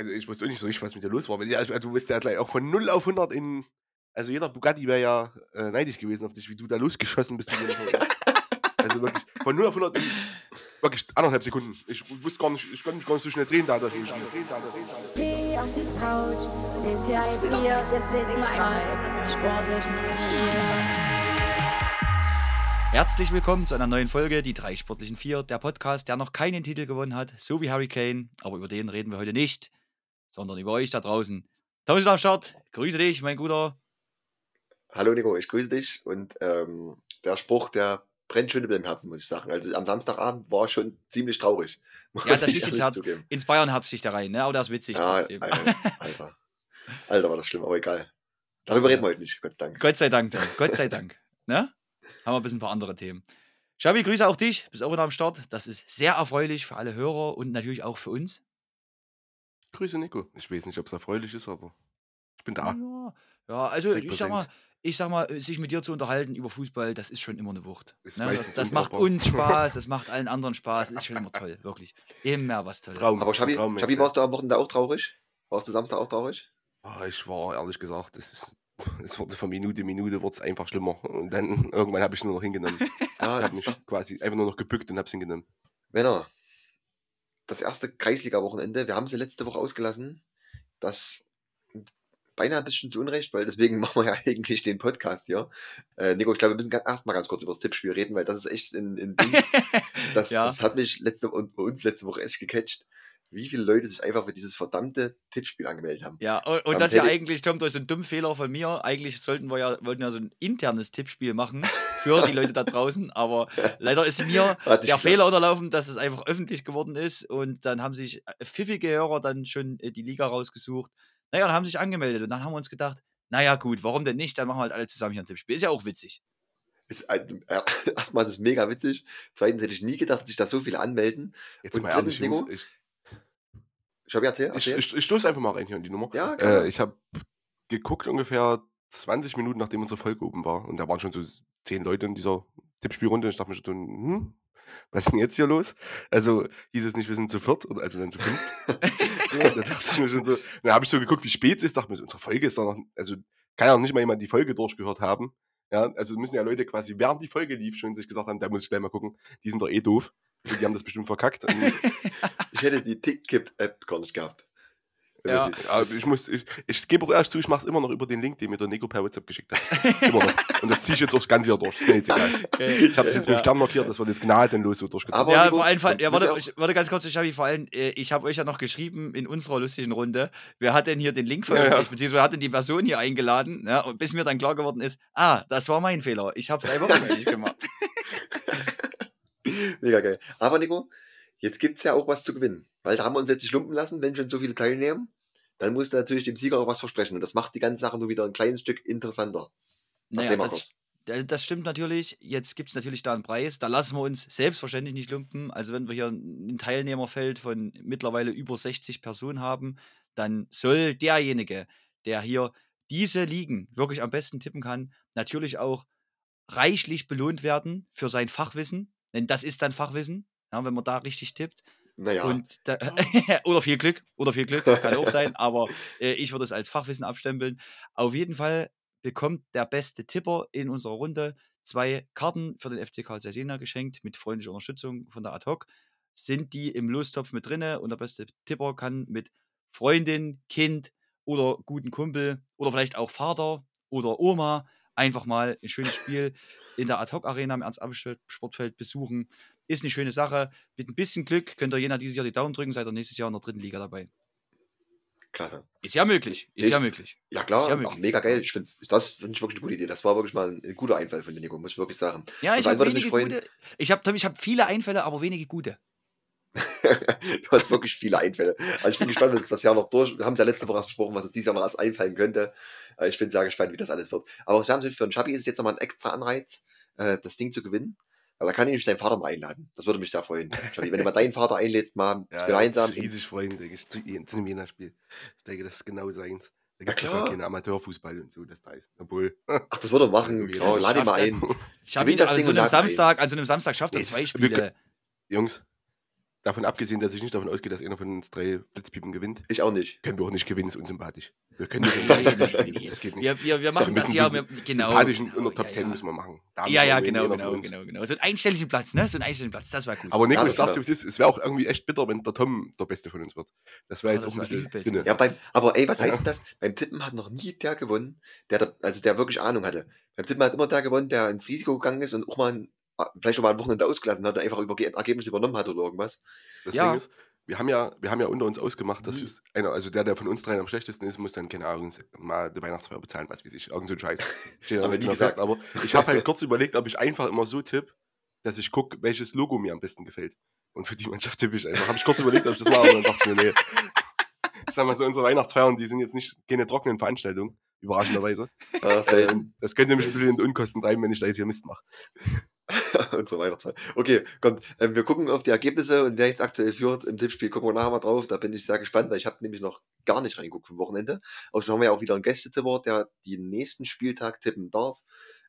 Also ich wusste auch nicht so richtig, was mit dir los war. Weil, ja, Also du bist ja gleich auch von 0 auf 100 in. Also jeder Bugatti wäre ja äh, neidisch gewesen auf dich, wie du da losgeschossen bist. also wirklich von 0 auf 100 in wirklich anderthalb Sekunden. Ich wusste gar nicht, ich konnte mich gar nicht so schnell drehen da. Dass ich Geh auf die Couch, nimm dir ein Bier, wir sind drei sportlichen Vier. Herzlich willkommen zu einer neuen Folge, die drei sportlichen Vier, der Podcast, der noch keinen Titel gewonnen hat, so wie Harry Kane. Aber über den reden wir heute nicht, sondern über euch da draußen. Thomas ist am Start, grüße dich, mein Guter. Hallo Nico, ich grüße dich und ähm, der Spruch, der brennt schon über dem Herzen, muss ich sagen. Also am Samstagabend war schon ziemlich traurig. Ja, da ich sticht ins Herz. zugeben. Ins Bayern-Herz sticht da rein, ne? aber der ist witzig Ja, trotzdem. Alter, Alter. Alter, war das schlimm, aber egal. Darüber reden wir heute nicht, Gott sei Dank. Gott sei Dank. Gott sei Dank. Ne? Haben wir ein bisschen ein paar andere Themen. Schabi, grüße auch dich, bist auch wieder am Start. Das ist sehr erfreulich für alle Hörer und natürlich auch für uns. Grüße Nico. Ich weiß nicht, ob es erfreulich ist, aber ich bin da. Ja, ja also ich sag, mal, ich sag mal, sich mit dir zu unterhalten über Fußball, das ist schon immer eine Wucht. Ne? Das, das macht uns Spaß, das macht allen anderen Spaß, ist schon immer toll, wirklich. Immer was Tolles. Traum. Aber Schabi, Traum Schabi warst du am Wochenende auch traurig? Warst du Samstag auch traurig? Ah, Ich war ehrlich gesagt, es, ist, es wurde von Minute Minute wurde es einfach schlimmer. Und dann irgendwann habe ich es nur noch hingenommen. Ja, Ich habe mich quasi einfach nur noch gebückt und habe es hingenommen. Männer, das erste Kreisliga-Wochenende, wir haben sie letzte Woche ausgelassen, das beinahe ein bisschen zu Unrecht, weil deswegen machen wir ja eigentlich den Podcast hier. Äh, Nico, ich glaube, wir müssen erstmal ganz kurz über das Tippspiel reden, weil das ist echt ein, ein Ding. Das, Ja. das hat mich letzte und bei uns letzte Woche echt gecatcht, wie viele Leute sich einfach für dieses verdammte Tippspiel angemeldet haben. Ja, und, und das ja eigentlich, Tom, durch so einen dummen Fehler von mir. Eigentlich sollten wir ja, wollten ja so ein internes Tippspiel machen für die Leute da draußen, aber leider ist mir Hat der. Fehler unterlaufen, dass es einfach öffentlich geworden ist und dann haben sich äh, pfiffige Hörer dann schon äh, die Liga rausgesucht. Naja, und haben sich angemeldet und dann haben wir uns gedacht, naja gut, warum denn nicht? Dann machen wir halt alle zusammen hier ein Tippspiel. Ist ja auch witzig. Ist, ein- äh, erstmal ist es mega witzig. Zweitens hätte ich nie gedacht, dass sich da so viele anmelden. Jetzt Und mal ehrlich, drittens, Jungs, Nico, ich, Schabi, erzähl, ich, erzähl. ich, ich stoße einfach mal rein hier in die Nummer. ja, gerne. Äh, ich habe geguckt ungefähr 20 Minuten, nachdem unsere Folge oben war. Und da waren schon so zehn Leute in dieser Tippspielrunde. Und ich dachte mir schon, so, hm, was ist denn jetzt hier los? Also hieß es nicht, wir sind zu viert, oder also dann zu fünf. Ja, da dachte ich mir schon so, dann habe ich so geguckt, wie spät es ist, dachte mir, so, unsere Folge ist doch noch, also kann ja noch nicht mal jemand die Folge durchgehört haben. Ja, also müssen ja Leute quasi, während die Folge lief, schon sich gesagt haben, da muss ich gleich mal gucken, die sind doch eh doof. Die haben das bestimmt verkackt. Ich hätte die Tickip-App gar nicht gehabt. Ja. Ja, ich muss, ich, ich gebe auch erst zu, ich mache es immer noch über den Link, den mir der Nico per WhatsApp geschickt hat. Immer noch. Und das ziehe ich jetzt auch das ganze Jahr durch. Ist mir jetzt egal. Ich habe es jetzt mit dem Stern markiert, das wird jetzt gnadenlos so durchgezogen. Aber- ja, Nico, vor allem, dann ja, warte, ja ich, warte ganz kurz, ich habe vor allem, äh, ich habe euch ja noch geschrieben in unserer lustigen Runde, wer hat denn hier den Link Ja, ja. veröffentlicht, beziehungsweise wer hat denn die Person hier eingeladen, ja, und bis mir dann klar geworden ist, ah, das war mein Fehler, ich habe es einfach rückgängig gemacht. Mega geil. Aber Nico, jetzt gibt es ja auch was zu gewinnen. Weil da haben wir uns jetzt nicht lumpen lassen, wenn schon so viele teilnehmen. Dann musst du natürlich dem Sieger auch was versprechen. Und das macht die ganze Sache nur wieder ein kleines Stück interessanter. Naja, Erzähl mal das, kurz. da- das stimmt natürlich. Jetzt gibt es natürlich da einen Preis. Da lassen wir uns selbstverständlich nicht lumpen. Also, wenn wir hier ein Teilnehmerfeld von mittlerweile über 60 Personen haben, dann soll derjenige, der hier diese Ligen wirklich am besten tippen kann, natürlich auch reichlich belohnt werden für sein Fachwissen. Denn das ist dann Fachwissen, ja, wenn man da richtig tippt. Naja, Und da, oder viel Glück, oder viel Glück, kann auch sein, aber äh, ich würde es als Fachwissen abstempeln. Auf jeden Fall bekommt der beste Tipper in unserer Runde zwei Karten für den FC Karl Jena geschenkt mit freundlicher Unterstützung von der Ad hoc. Sind die im Lostopf mit drinne und der beste Tipper kann mit Freundin, Kind oder guten Kumpel oder vielleicht auch Vater oder Oma einfach mal ein schönes Spiel in der Ad hoc Arena im Ernst-Abel-Sportfeld besuchen. Ist eine schöne Sache. Mit ein bisschen Glück könnt ihr Jena dieses Jahr die Daumen drücken, seid ihr nächstes Jahr in der dritten Liga dabei. klasse. Ist ja möglich. Ist Ich- ja möglich. Ja klar, Ist ja auch möglich. mega geil. Ich finde das finde ich wirklich eine gute Idee. Das war wirklich mal ein, ein guter Einfall von dir, Nico, muss ich wirklich sagen. Ja, ich habe gute. Ich ich hab viele Einfälle, aber wenige gute. du hast wirklich viele Einfälle. Also ich bin gespannt, es das Jahr noch durch. Wir haben es ja letzte Woche besprochen, was uns dieses Jahr noch als einfallen könnte. Äh, Ich bin sehr gespannt, wie das alles wird. Aber für den Schabi ist es jetzt nochmal ein extra Anreiz, äh, das Ding zu gewinnen. Weil da kann ich nämlich seinen Vater mal einladen. Das würde mich sehr freuen. Schabi, wenn du mal deinen Vater einlädst, mal Ja, gemeinsam. ja, riesig freuen, denke ich, zu, zu einem Jena-Spiel. Ich denke, das ist genau seins. Da Ja, gibt es ja klar. gar keinen Amateurfußball und so, das da ist. Obwohl, Ach, das würde er machen. Genau, das lad ihn mal ein. Ich habe ihn das an Ding so und einem. Samstag, an so einem Samstag schafft er Ist- zwei Spiele. Jungs, davon abgesehen, dass ich nicht davon ausgehe, dass einer von uns drei Blitzpiepen gewinnt, Ich auch nicht. können wir auch nicht gewinnen, ist unsympathisch. Wir können nicht gewinnen, das, geht nicht. wir, wir, wir machen Wir das ja, wir, genau. Sympathischen genau, unter Top ja, 10 ja. müssen wir machen. Da Ja, ja, genau, genau, genau, genau. So einen einstelligen Platz, ne? So einen einstelligen Platz, das war gut. Aber Nico, Ja, ich sag's das dir, wie es ist, es wäre auch irgendwie echt bitter, wenn der Tom der Beste von uns wird. Das wäre jetzt das auch ein bisschen. Ja, beim, aber ey, was Ja. heißt denn das? Beim Tippen hat noch nie der gewonnen, der, da, also der wirklich Ahnung hatte. Beim Tippen hat immer der gewonnen, der ins Risiko gegangen ist und auch mal ein, vielleicht auch mal ein Wochenende ausgelassen hat und einfach über Ergebnisse übernommen hat oder irgendwas. Das Ja. Ding ist, wir haben ja, wir haben ja unter uns ausgemacht, dass wir's- einer, also der, der von uns dreien am schlechtesten ist, muss dann, keine Ahnung, mal die Weihnachtsfeier bezahlen, was weiß ich, irgend so ein Scheiß. Steht mehr fest, gesagt. aber ich habe halt kurz überlegt, ob ich einfach immer so tippe, dass ich gucke, welches Logo mir am besten gefällt. Und für die Mannschaft tippe ich einfach. Habe ich kurz überlegt, ob ich das mache, aber dann dachte ich mir, nee. Ich sag mal so, unsere Weihnachtsfeiern, die sind jetzt nicht keine trockenen Veranstaltungen, überraschenderweise. Ah. Ähm, das könnte mich ein bisschen in Unkosten treiben, wenn ich da jetzt hier Mist mache. und so weiter. Okay, kommt. Ähm, wir gucken auf die Ergebnisse und wer jetzt aktuell führt im Tippspiel, gucken wir nachher mal drauf. Da bin ich sehr gespannt, weil ich habe nämlich noch gar nicht reingeguckt vom Wochenende. Außerdem haben wir ja auch wieder einen Gästetipper, der den nächsten Spieltag tippen darf.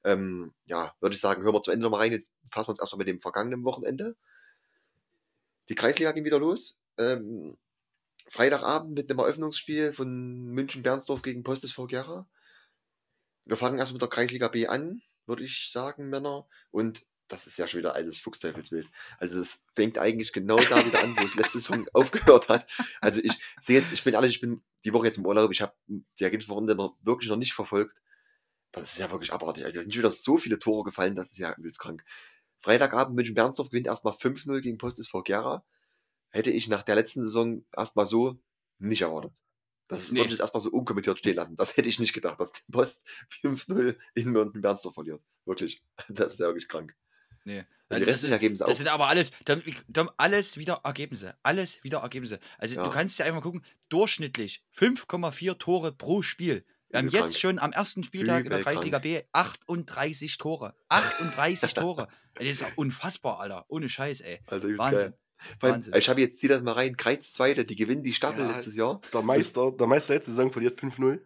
Ähm, ja, würde ich sagen, hören wir zu Ende nochmal rein. Jetzt fassen wir uns erstmal mit dem vergangenen Wochenende. Die Kreisliga ging wieder los. Ähm, Freitagabend mit einem Eröffnungsspiel von München-Bernsdorf gegen Postes Gera. Wir fangen erst mit der Kreisliga B an, würde ich sagen, Männer. Und das ist ja schon wieder altes Fuchsteufelsbild. Also es fängt eigentlich genau da wieder an, wo es letzte Saison aufgehört hat. Also ich sehe jetzt, ich bin ehrlich, ich bin die Woche jetzt im Urlaub, ich habe die Ergebniswochenende noch wirklich noch nicht verfolgt. Das ist ja wirklich abartig. Also es sind wieder so viele Tore gefallen, das ist ja übelst krank. Freitagabend München-Bernsdorf gewinnt erstmal 5-0 gegen Post SV Gera. Hätte ich nach der letzten Saison erstmal so nicht erwartet. Das Nee. würde ich jetzt erstmal so unkommentiert stehen lassen. Das hätte ich nicht gedacht, dass die Post 5-0 in München-Bernsdorf verliert. Wirklich. Das ist ja wirklich krank. Nee. Die Also das, restlichen sind, Ergebnisse das auch. sind aber alles, alles wieder Ergebnisse. Alles wieder Ergebnisse. Also Ja. du kannst ja einfach gucken, durchschnittlich 5,4 Tore pro Spiel. Wir haben Übel jetzt schon am ersten Spieltag in der Übel Kreisliga B 38 Tore. 38 Tore. Das ist ja unfassbar, Alter. Ohne Scheiß, ey. Übelst Wahnsinn. Wahnsinn. Ich habe jetzt, zieh das mal rein, Kreiz Zweite, die gewinnen die Staffel Ja, letztes Jahr. Der Meister, der Meister letzte Saison verliert 5-0.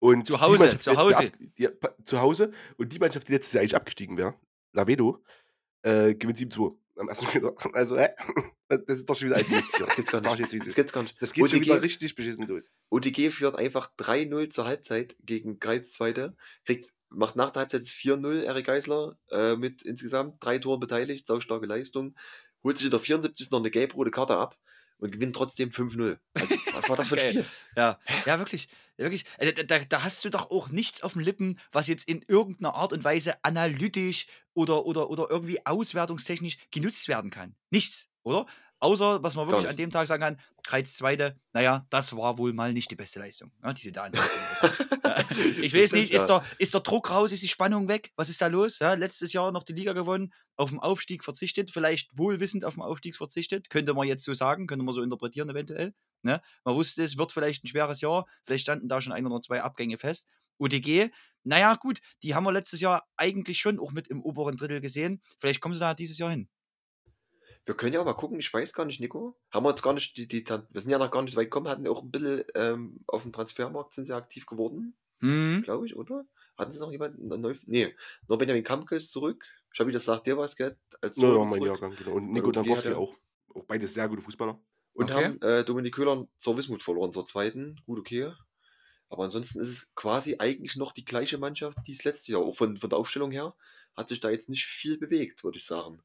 Und Zu die Hause, zu die Hause. Ab, die, zu Hause. Und die Mannschaft, die letztes Jahr eigentlich abgestiegen wäre, Lavedo, äh, gewinnt 7-2 am ersten Spieltag. Also, hä? Das ist doch schon wieder alles Mist hier. Das gibt's gar nicht. Das gibt's gar nicht. Das geht schon OTG wieder richtig beschissen los. OTG führt einfach 3-0 zur Halbzeit gegen Kreiz Zweite. Kriegt, macht nach der Halbzeit 4-0 Erik Geisler äh, mit insgesamt drei Toren beteiligt, saustarke Leistung. Holt sich in der 74. noch eine gelb-rote Karte ab und gewinnt trotzdem 5-0. Also, was war das für ein. Spiel? Ja, ja, wirklich. Wirklich. Also, da, da, da hast du doch auch nichts auf den Lippen, was jetzt in irgendeiner Art und Weise analytisch oder, oder, oder irgendwie auswertungstechnisch genutzt werden kann. Nichts, oder? Außer, was man wirklich an dem Tag sagen kann, Kreiz Zweite, naja, das war wohl mal nicht die beste Leistung, ne, die sie da. Ich weiß nicht, ist, der, ist der Druck raus, ist die Spannung weg? Was ist da los? Ja, letztes Jahr noch die Liga gewonnen, auf den Aufstieg verzichtet, vielleicht wohlwissend auf den Aufstieg verzichtet, könnte man jetzt so sagen, könnte man so interpretieren eventuell. Ne? Man wusste, es wird vielleicht ein schweres Jahr, vielleicht standen da schon ein oder zwei Abgänge fest. ODG, naja, gut, die haben wir letztes Jahr eigentlich schon auch mit im oberen Drittel gesehen. Vielleicht kommen sie da dieses Jahr hin. Wir können ja auch mal gucken, ich weiß gar nicht, Nico. Haben wir jetzt gar nicht, die, die, wir sind ja noch gar nicht weit gekommen, hatten auch ein bisschen ähm, auf dem Transfermarkt sind sie aktiv geworden, Hm? glaube ich, oder? Hatten sie noch jemanden neu? Nee, nur Benjamin Kampke ist zurück. Schabi, das sagt dir was, gell? Als Ja, ja, mein. Jahrgang, genau. Und Nico ja- auch. Auch beide sehr gute Fußballer. Und Okay. haben äh, Dominik Köhler zur Wismut verloren, zur zweiten. Gut, okay. Aber ansonsten ist es quasi eigentlich noch die gleiche Mannschaft, die es letztes Jahr. Auch von, von der Aufstellung her hat sich da jetzt nicht viel bewegt, würde ich sagen.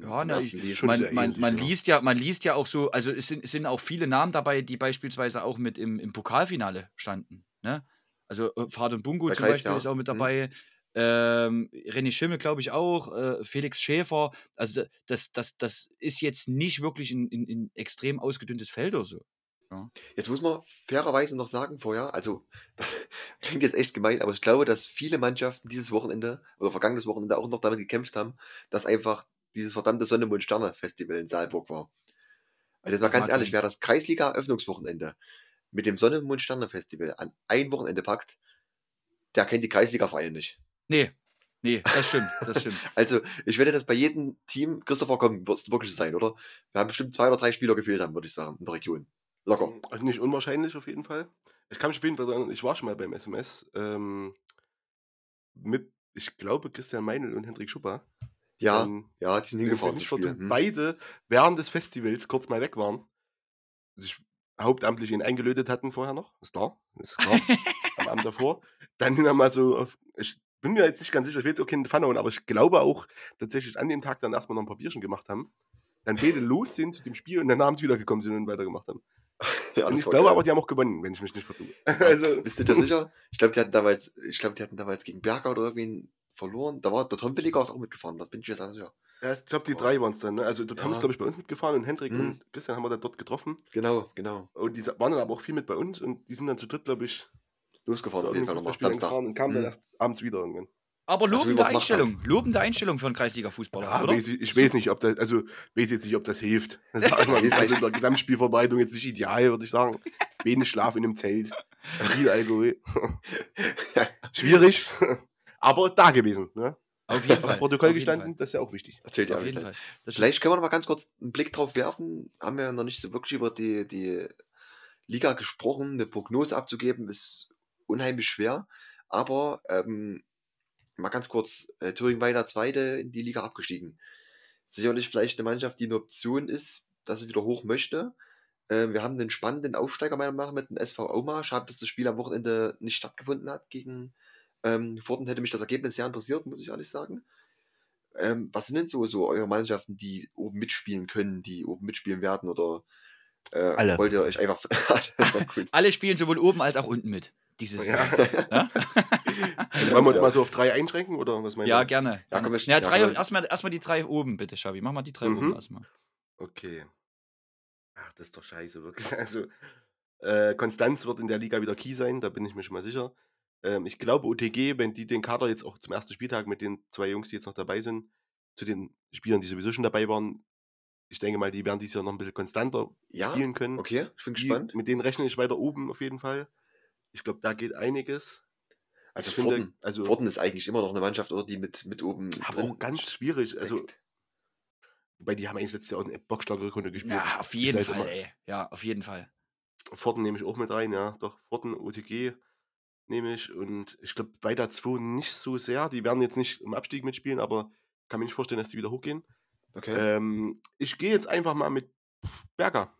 Ja, na, ich, man, man, man, liest ja, man liest ja auch so, also es sind, es sind auch viele Namen dabei, die beispielsweise auch mit im, im Pokalfinale standen. Ne? Also äh, Faden Bungo Bei zum Beispiel ja. ist auch mit Mhm. dabei. Ähm, René Schimmel, glaube ich, auch. Äh, Felix Schäfer. Also da- das, das, das ist jetzt nicht wirklich ein, ein, ein extrem ausgedünntes Feld oder so. Jetzt muss man fairerweise noch sagen vorher, also das klingt jetzt echt gemein, aber ich glaube, dass viele Mannschaften dieses Wochenende oder vergangenes Wochenende auch noch damit gekämpft haben, dass einfach dieses verdammte Sonne, Mond, Sterne Festival in Saalburg war. Also jetzt mal Das ganz ehrlich, wer das Kreisliga-Eröffnungswochenende mit dem Sonne, Mond, Sterne Festival an ein Wochenende packt, der kennt die Kreisliga-Vereine nicht. Nee, nee, das stimmt, das stimmt. Also, ich werde das bei jedem Team, Christopher, komm, wird es wirklich sein, oder? Wir haben bestimmt zwei oder drei Spieler gefehlt haben, würde ich sagen, in der Region. Locker. Also Nicht unwahrscheinlich auf jeden Fall. Ich kann mich auf jeden Fall erinnern, ich war schon mal beim SMS ähm, mit, ich glaube, Christian Meinl und Hendrik Schupper. Ja, dann ja, die sind in hingefahren zum Spiel. Hm. beide während des Festivals kurz mal weg waren. Sich hauptamtlich ihn eingelötet hatten vorher noch. Ist klar. Ist klar. am Abend davor. Dann nochmal so auf, ich bin mir jetzt nicht ganz sicher, ich will jetzt auch keinen Pfanne hauen, aber ich glaube auch tatsächlich an dem Tag dann erstmal noch ein paar Bierchen gemacht haben. Dann beide los sind zu dem Spiel und dann abends wiedergekommen sind und weitergemacht haben. Ja, ich glaube geil. aber, die haben auch gewonnen, wenn ich mich nicht vertue. also, Bist du dir sicher? Ich glaube, die hatten damals, ich glaube, die hatten damals gegen Berger oder irgendwen verloren. Da war der Tom Williger ist auch mitgefahren, das bin ich mir sehr sicher. ja, ich glaube, die drei waren es dann. Ne? Also, dort haben Ja. es, glaube ich, bei uns mitgefahren und Hendrik Mhm. und Christian haben wir dann dort getroffen. Genau, genau. Und die waren dann aber auch viel mit bei uns und die sind dann zu dritt, glaube ich, Losgefahren auf jeden Fall nochmal. Samstag. gefahren und kamen dann Mhm. erst abends wieder irgendwann. Aber Also, lobende halt. Einstellung. Lobende Einstellung für einen Kreisliga-Fußballer, Ja, oder? weiß ich, ich weiß nicht, ob das, also weiß jetzt nicht, ob das hilft. Das mal, also in der Gesamtspielvorbereitung jetzt nicht ideal, würde ich sagen. Wenig Schlaf in einem Zelt, viel Alkohol. Schwierig, aber da gewesen. Ne? Auf jeden Auf Fall. Protokoll auf gestanden, das ist ja auch wichtig. Erzählt ja Fall. Auf jeden. Fall. Vielleicht können wir noch mal ganz kurz einen Blick drauf werfen. Haben wir ja noch nicht so wirklich über die, die Liga gesprochen. Eine Prognose abzugeben ist unheimlich schwer. Aber ähm, mal ganz kurz, äh, Thüringen weiter Zweite in die Liga abgestiegen. Sicherlich vielleicht eine Mannschaft, die eine Option ist, dass sie wieder hoch möchte. Äh, wir haben einen spannenden Aufsteiger meiner Meinung nach mit dem SV Oma. Schade, dass das Spiel am Wochenende nicht stattgefunden hat gegen ähm, Forten. Hätte mich das Ergebnis sehr interessiert, muss ich ehrlich sagen. Ähm, was sind denn so, so eure Mannschaften, die oben mitspielen können, die oben mitspielen werden? Oder äh, Alle. wollt ihr euch einfach. Alle spielen sowohl oben als auch unten mit. Dieses Ja. Ja, Also wollen wir uns Ja. mal so auf drei einschränken oder was meint ja ihr? gerne. Ja, gerne. ja, ja, drei, erstmal, erstmal die drei oben, bitte, Schabi. Mach mal die drei Mhm. oben erstmal. Okay. Ach, das ist doch scheiße, wirklich. Also, äh, Konstanz wird in der Liga wieder Key sein, da bin ich mir schon mal sicher. Ähm, ich glaube, OTG, wenn die den Kader jetzt auch zum ersten Spieltag mit den zwei Jungs, die jetzt noch dabei sind, zu den Spielern, die sowieso schon dabei waren, ich denke mal, die werden dieses Jahr noch ein bisschen konstanter Ja, spielen können. okay, ich bin Die, gespannt. mit denen rechne ich weiter oben auf jeden Fall. Ich glaube, da geht einiges. Also, ich finde, Forten, also- Forten ist eigentlich immer noch eine Mannschaft, oder die mit, mit oben. Aber auch ganz schwierig. Also, steckt. wobei die haben eigentlich letztes Jahr auch eine bockstarke Rückrunde gespielt. Ja, auf jeden halt Fall, immer- ey. Ja, auf jeden Fall. Forten nehme ich auch mit rein, ja. Doch, Forten, OTG nehme ich. Und ich glaube, weiter 2 nicht so sehr. Die werden jetzt nicht im Abstieg mitspielen, aber kann mir nicht vorstellen, dass die wieder hochgehen. Okay. Ähm, ich gehe jetzt einfach mal mit Berger.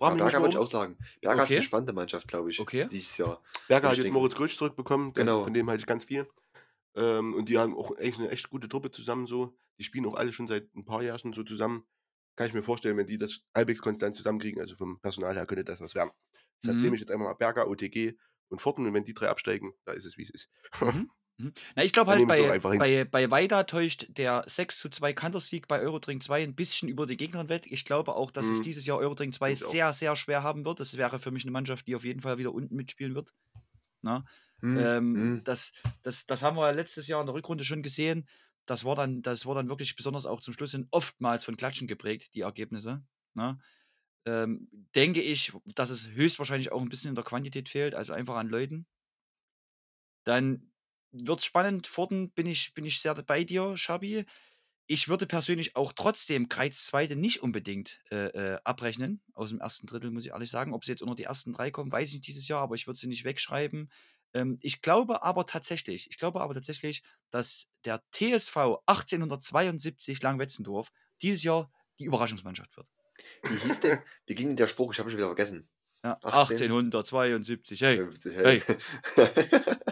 ja, Berger würde ich auch sagen. Berger ist Okay. eine spannende Mannschaft, glaube ich. Okay. Dieses Jahr. Berger hat jetzt denke- Moritz Grötsch zurückbekommen. der- Genau. Von dem halte ich ganz viel. Ähm, und die haben auch echt eine echt gute Truppe zusammen so. Die spielen auch alle schon seit ein paar Jahren so zusammen. Kann ich mir vorstellen, wenn die das halbwegs konstant zusammenkriegen, also vom Personal her könnte das was werden. Deshalb Mhm. nehme ich jetzt einfach mal Berger, OTG und Forten und wenn die drei absteigen, da ist es wie es ist. Mhm. Mhm. Na, ich glaube halt, bei, bei, bei Weida täuscht der 6 zu 2 Kantersieg bei Eurodrink 2 ein bisschen über die Gegnerin weg. Ich glaube auch, dass es Mhm. dieses Jahr Eurodrink 2 Ich auch. sehr, sehr schwer haben wird. Das wäre für mich eine Mannschaft, die auf jeden Fall wieder unten mitspielen wird. Na? Hm, Ähm, hm. das, das, das haben wir ja letztes Jahr in der Rückrunde schon gesehen. Das war dann, das war dann wirklich besonders auch zum Schluss hin oftmals von Klatschen geprägt, die Ergebnisse. Ne? Ähm, denke ich, dass es höchstwahrscheinlich auch ein bisschen in der Quantität fehlt, also einfach an Leuten. Dann wird es spannend. Forten bin ich, bin ich sehr bei dir, Schabi. Ich würde persönlich auch trotzdem Kreiz Zweite nicht unbedingt äh, äh, abrechnen. Aus dem ersten Drittel, muss ich ehrlich sagen. Ob sie jetzt unter die ersten drei kommen, weiß ich nicht dieses Jahr, aber ich würde sie nicht wegschreiben. Ähm, ich glaube aber tatsächlich, ich glaube aber tatsächlich, dass der TSV 1872 Langwetzendorf dieses Jahr die Überraschungsmannschaft wird. Wie hieß denn? Wie ging denn der Spruch? Ich habe schon wieder vergessen. Ja, 18. 1872, hey. 50, Hey.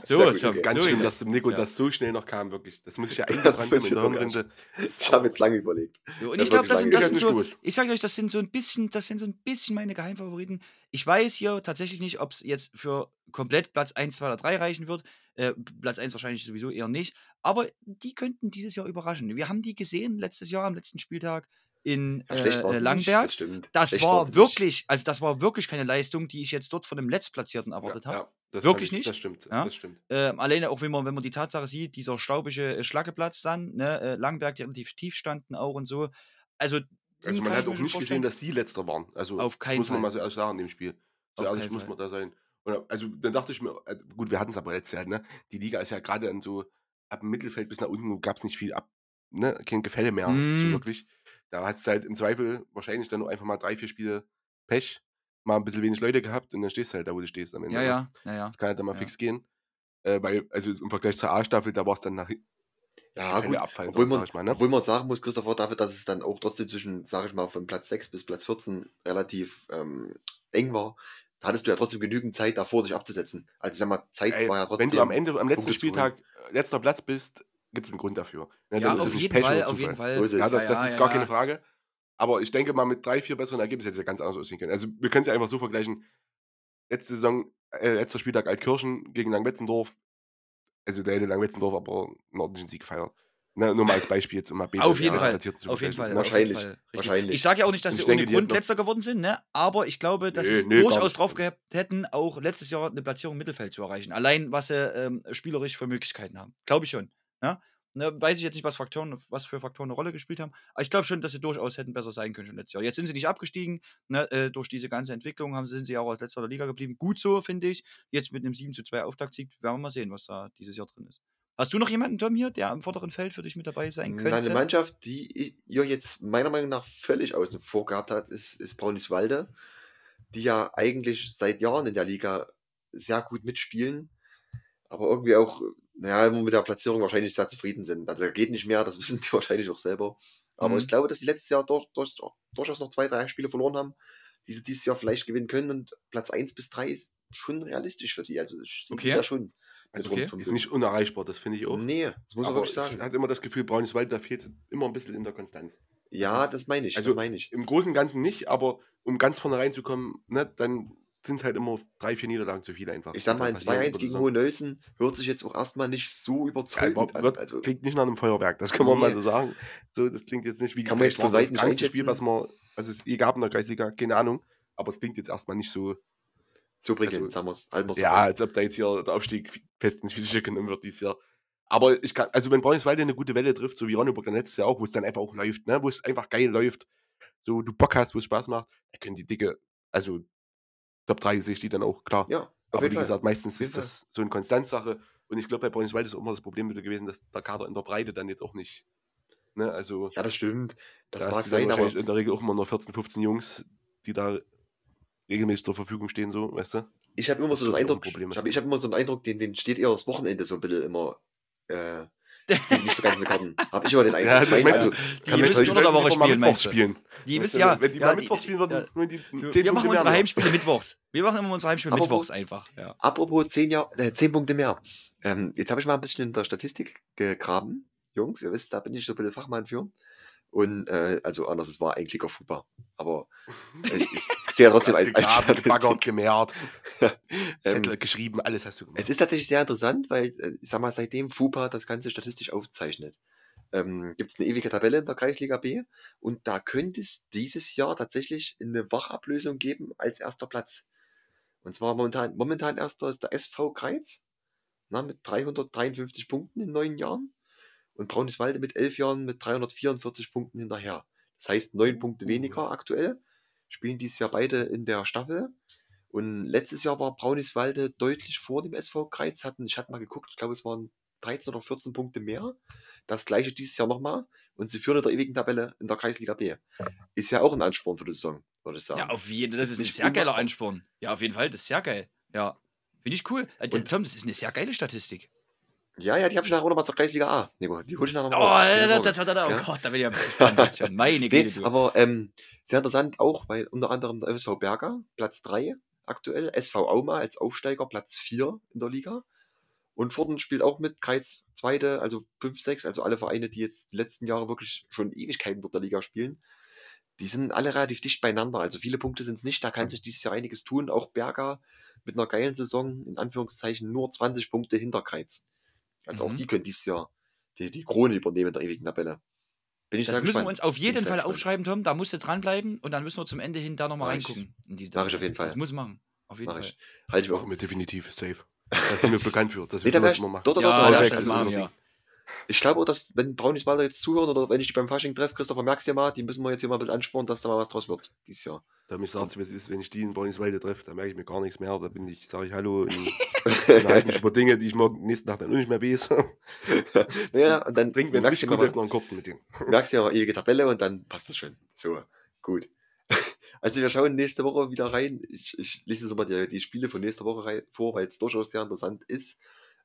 So, Sehr gut, Tom, okay. Ganz So schlimm, dass dem Nico Ja. das so schnell noch kam, wirklich. Das muss ich ja Das eingebrannt ich in der Hirnrinde. Ich habe jetzt lange überlegt. So, und Das ich glaube, das sind, das Ich sind so, ich sage euch, das sind so ein bisschen, das sind so ein bisschen meine Geheimfavoriten. Ich weiß hier tatsächlich nicht, ob es jetzt für komplett Platz 1, 2 oder 3 reichen wird. Äh, Platz 1 wahrscheinlich sowieso eher nicht. Aber die könnten dieses Jahr überraschen. Wir haben die gesehen letztes Jahr am letzten Spieltag in äh, äh, Langberg. Nicht, das. Das war wirklich, also das war wirklich keine Leistung, die ich jetzt dort von einem Letztplatzierten erwartet Ja, habe. ja, Wirklich ich, nicht? Das stimmt, Ja? das stimmt. Ähm, alleine auch wenn man, wenn man die Tatsache sieht, dieser staubige äh, Schlackeplatz dann, ne, äh, Langberg, die relativ tief standen auch und so. Also, Also man hat auch nicht gesehen, dass sie letzter waren. Also Auf das keinen muss man Fall. mal so sagen in dem Spiel. So Auf ehrlich muss Fall. man da sein. Und also, dann dachte ich mir, also, gut, wir hatten es aber letztes Jahr, ne? Die Liga ist ja gerade so, ab dem Mittelfeld bis nach unten gab es nicht viel ab, ne? Kein Gefälle mehr, Mm. so wirklich. Da hat es halt im Zweifel wahrscheinlich dann nur einfach mal drei, vier Spiele Pech, mal ein bisschen wenig Leute gehabt und dann stehst du halt da, wo du stehst am Ende. Ja, ne? ja, ja, ja. Das kann halt dann mal Ja. fix gehen. Äh, weil, also im Vergleich zur A-Staffel, da war es dann nach, Ja, gut. Abfallen, Obwohl sag man, ich mal, ne? obwohl man sagen muss, Christopher, dafür, dass es dann auch trotzdem zwischen, sag ich mal, von Platz 6 bis Platz 14 relativ ähm, eng war, hattest du ja trotzdem genügend Zeit davor, dich abzusetzen. Also ich sag mal, Zeit Ey, war ja trotzdem. wenn du am Ende, am letzten Spieltag äh, letzter Platz bist, gibt es einen Grund dafür. Ne, Ja, ist auf jeden Fall, auf jeden Fall. So ist es. Ja, das, das Ja, ist ja, gar ja. keine Frage. Aber ich denke mal, mit drei, vier besseren Ergebnissen hätte es ja ganz anders aussehen können. Also wir können es ja einfach so vergleichen. Letzte Saison, äh, letzter Spieltag Altkirchen gegen Langwetzendorf. Also da hätte Langwetzendorf aber einen ordentlichen Sieg gefeiert. Ne, nur mal als Beispiel jetzt, um mal Auf jeden ja, Fall. Auf jeden vergleichen, Fall. ne? auf jeden Wahrscheinlich, Fall, wahrscheinlich. Ich sage ja auch nicht, dass sie ohne Grund letzter geworden sind, ne? aber ich glaube, dass sie durchaus drauf gehabt hätten, auch letztes Jahr eine Platzierung im Mittelfeld zu erreichen. Allein, was sie ähm, spielerisch für Möglichkeiten haben. Glaube ich schon. Ne? Ne, weiß ich jetzt nicht, was, Faktoren, was für Faktoren eine Rolle gespielt haben, aber ich glaube schon, dass sie durchaus hätten besser sein können schon letztes Jahr. Jetzt sind sie nicht abgestiegen, ne? äh, durch diese ganze Entwicklung haben, sind sie auch als letzter der Liga geblieben. Gut so, finde ich. Jetzt mit einem 7 zu 2 Auftaktsieg werden wir mal sehen, was da dieses Jahr drin ist. Hast du noch jemanden, Tom, hier, der im vorderen Feld für dich mit dabei sein könnte? Eine Mannschaft, die ihr jetzt meiner Meinung nach völlig außen vor gehabt hat, ist, ist Brauniswalde, die ja eigentlich seit Jahren in der Liga sehr gut mitspielen, aber irgendwie auch, naja, immer mit der Platzierung wahrscheinlich sehr zufrieden sind. Also geht nicht mehr, das wissen die wahrscheinlich auch selber. Aber Mhm. ich glaube, dass die letztes Jahr durch, durch, durchaus noch zwei, drei Spiele verloren haben, die sie dieses Jahr vielleicht gewinnen können und Platz 1 bis 3 ist schon realistisch für die. Also ich Okay. da schon. mit Okay. Ist nicht unerreichbar, das finde ich auch. Nee, das muss man aber wirklich ich sagen. hatte immer das Gefühl, Brauniswald, da fehlt immer ein bisschen in der Konstanz. Ja, ist- das meine ich. also das meine ich. Im Großen und Ganzen nicht, aber um ganz vorne reinzukommen, ne, dann sind es halt immer drei, vier Niederlagen zu viel einfach. Ich sag mal, da ein passieren 2-1 über die gegen. Hohenölzen hört sich jetzt auch erstmal nicht so Ja, überzeugend aber an. wird, Also, klingt nicht nach einem Feuerwerk, das kann man mal so sagen. So, das klingt jetzt nicht wie Kann man jetzt von es Seiten das Spiel, was man, was es gab in der Kreisliga, keine Ahnung. Aber es klingt jetzt erstmal nicht so, so prickelnd, also- sagen. Halten wir's so ja, fest. als ob da jetzt hier der Aufstieg fest ins Visier genommen wird dieses Jahr. Aber ich kann, also wenn Braunschweig eine gute Welle trifft, so wie Ronneburg dann letztes Jahr auch, wo es dann einfach auch läuft, ne, wo es einfach geil läuft, so du Bock hast, wo es Spaß macht, dann können die Dicke, also Top 3 sehe ich die dann auch, klar. Ja, Aber wie Fall. gesagt, meistens ist das so eine Konstanzsache. Und ich glaube, bei Braunschweig ist auch immer das Problem gewesen, dass der Kader in der Breite dann jetzt auch nicht, ne, also Ja, das stimmt. Das da mag sein, aber in der Regel auch immer nur 14, 15 Jungs, die da regelmäßig zur Verfügung stehen, so, weißt du? ich habe immer das so ein Eindruck, Problem ich habe hab immer so einen Eindruck, den, den steht eher das Wochenende so ein bisschen immer äh, nicht so ganz in den Karten. Habe ich immer den Eindruck. Ja, meinst also, du, Die kann mich müssen unter der Woche spielen, Mittwochs meinst du? spielen. Die du, ja, wenn die ja, mal Mittwochs spielen würden, ja. nur die So, 10 wir machen Punkte mehr unsere. Heimspiele mittwochs. Wir machen immer unsere Heimspiele Aber wo- mittwochs einfach. Ja. Apropos 10, Jahr, äh, 10 Punkte mehr. Ähm, jetzt habe ich mal ein bisschen in der Statistik gegraben. Jungs, ihr wisst, da bin ich so ein bisschen Fachmann für. Und, äh, also anders, es war ein Klicker Fußball. Aber äh, ich sehe ja trotzdem als, als gebaggert, gemehrt, Ähm, Zettel geschrieben, alles hast du gemacht. es ist tatsächlich sehr interessant, weil, äh, ich sag mal, seitdem FUPA das Ganze statistisch aufzeichnet, ähm, gibt es eine ewige Tabelle in der Kreisliga B und da könnte es dieses Jahr tatsächlich eine Wachablösung geben als erster Platz. Und zwar momentan, momentan erster ist der SV Kreiz na, mit 353 Punkten in neun Jahren und Brauniswalde mit elf Jahren mit 344 Punkten hinterher. Das heißt, neun Punkte weniger aktuell. Spielen dieses Jahr beide in der Staffel. Und letztes Jahr war Brauniswalde deutlich vor dem SV Kreiz. Hatten, ich hatte mal geguckt, ich glaube, es waren 13 oder 14 Punkte mehr. Das gleiche dieses Jahr nochmal. Und sie führen in der ewigen Tabelle in der Kreisliga B. Ist ja auch ein Ansporn für die Saison, würde ich sagen. ja, auf jeden Fall. Das Ist ist ein sehr geiler. Ansporn. Ja, auf jeden Fall. Das ist sehr geil. Ja. Finde ich cool. Und- Tom, das ist eine sehr geile Statistik. Ja, ja, die habe ich nachher auch nochmal zur Kreisliga A. Nico, die hole ich nachher Oh, noch raus. Das, das, das, oh Ja. Gott, da bin ich ja gespannt jetzt schon. Meine Güte, Nee, du. aber ähm, sehr interessant auch, weil unter anderem der FSV Berger, Platz 3 aktuell, SV Auma als Aufsteiger, Platz 4 in der Liga. Und Vorden spielt auch mit, Kreiz zweite, also 5, 6, also alle Vereine, die jetzt die letzten Jahre wirklich schon Ewigkeiten dort der Liga spielen, die sind alle relativ dicht beieinander. Also viele Punkte sind es nicht, da kann sich dieses Jahr einiges tun. Auch Berger mit einer geilen Saison, in Anführungszeichen, nur 20 Punkte hinter Kreiz. Also auch Mhm. die können dieses Jahr die, die Krone übernehmen in der ewigen Tabelle. Bin ich das müssen wir gespannt. uns auf jeden Fall gespannt. aufschreiben, Tom. Da musst du dranbleiben und dann müssen wir zum Ende hin da nochmal reingucken. In diese Mach ich auf jeden Fall. Das muss machen. Auf jeden Mach Fall. ich. Halte ich mir auch wir definitiv, safe. Das sind wir bekannt für. Das wissen da wir, was wir machen. dort, dort, Ja, dort, ja, dort, das also machen wirklich. Ich glaube auch, dass, wenn Brauniswalder jetzt zuhören oder wenn ich die beim Fasching treffe, Christopher, merkst du ja mal, die müssen wir jetzt hier mal ein bisschen anspornen, dass da mal was draus wird dieses Jahr. Da mich sagt, es ist, wenn ich die in Brauniswalde treffe, da merke ich mir gar nichts mehr. Da bin ich, sage ich Hallo und unterhalte mich über Dinge, die ich morgen nächsten Tag dann auch nicht mehr weiß. naja, und dann Trinken wir merkst richtig gut, noch einen kurzen mit denen. merkst du ja mal ewige Tabelle und dann passt das schon. So, gut. Also wir schauen nächste Woche wieder rein. Ich, ich lese jetzt mal die, die Spiele von nächster Woche rein, vor, weil es durchaus sehr interessant ist.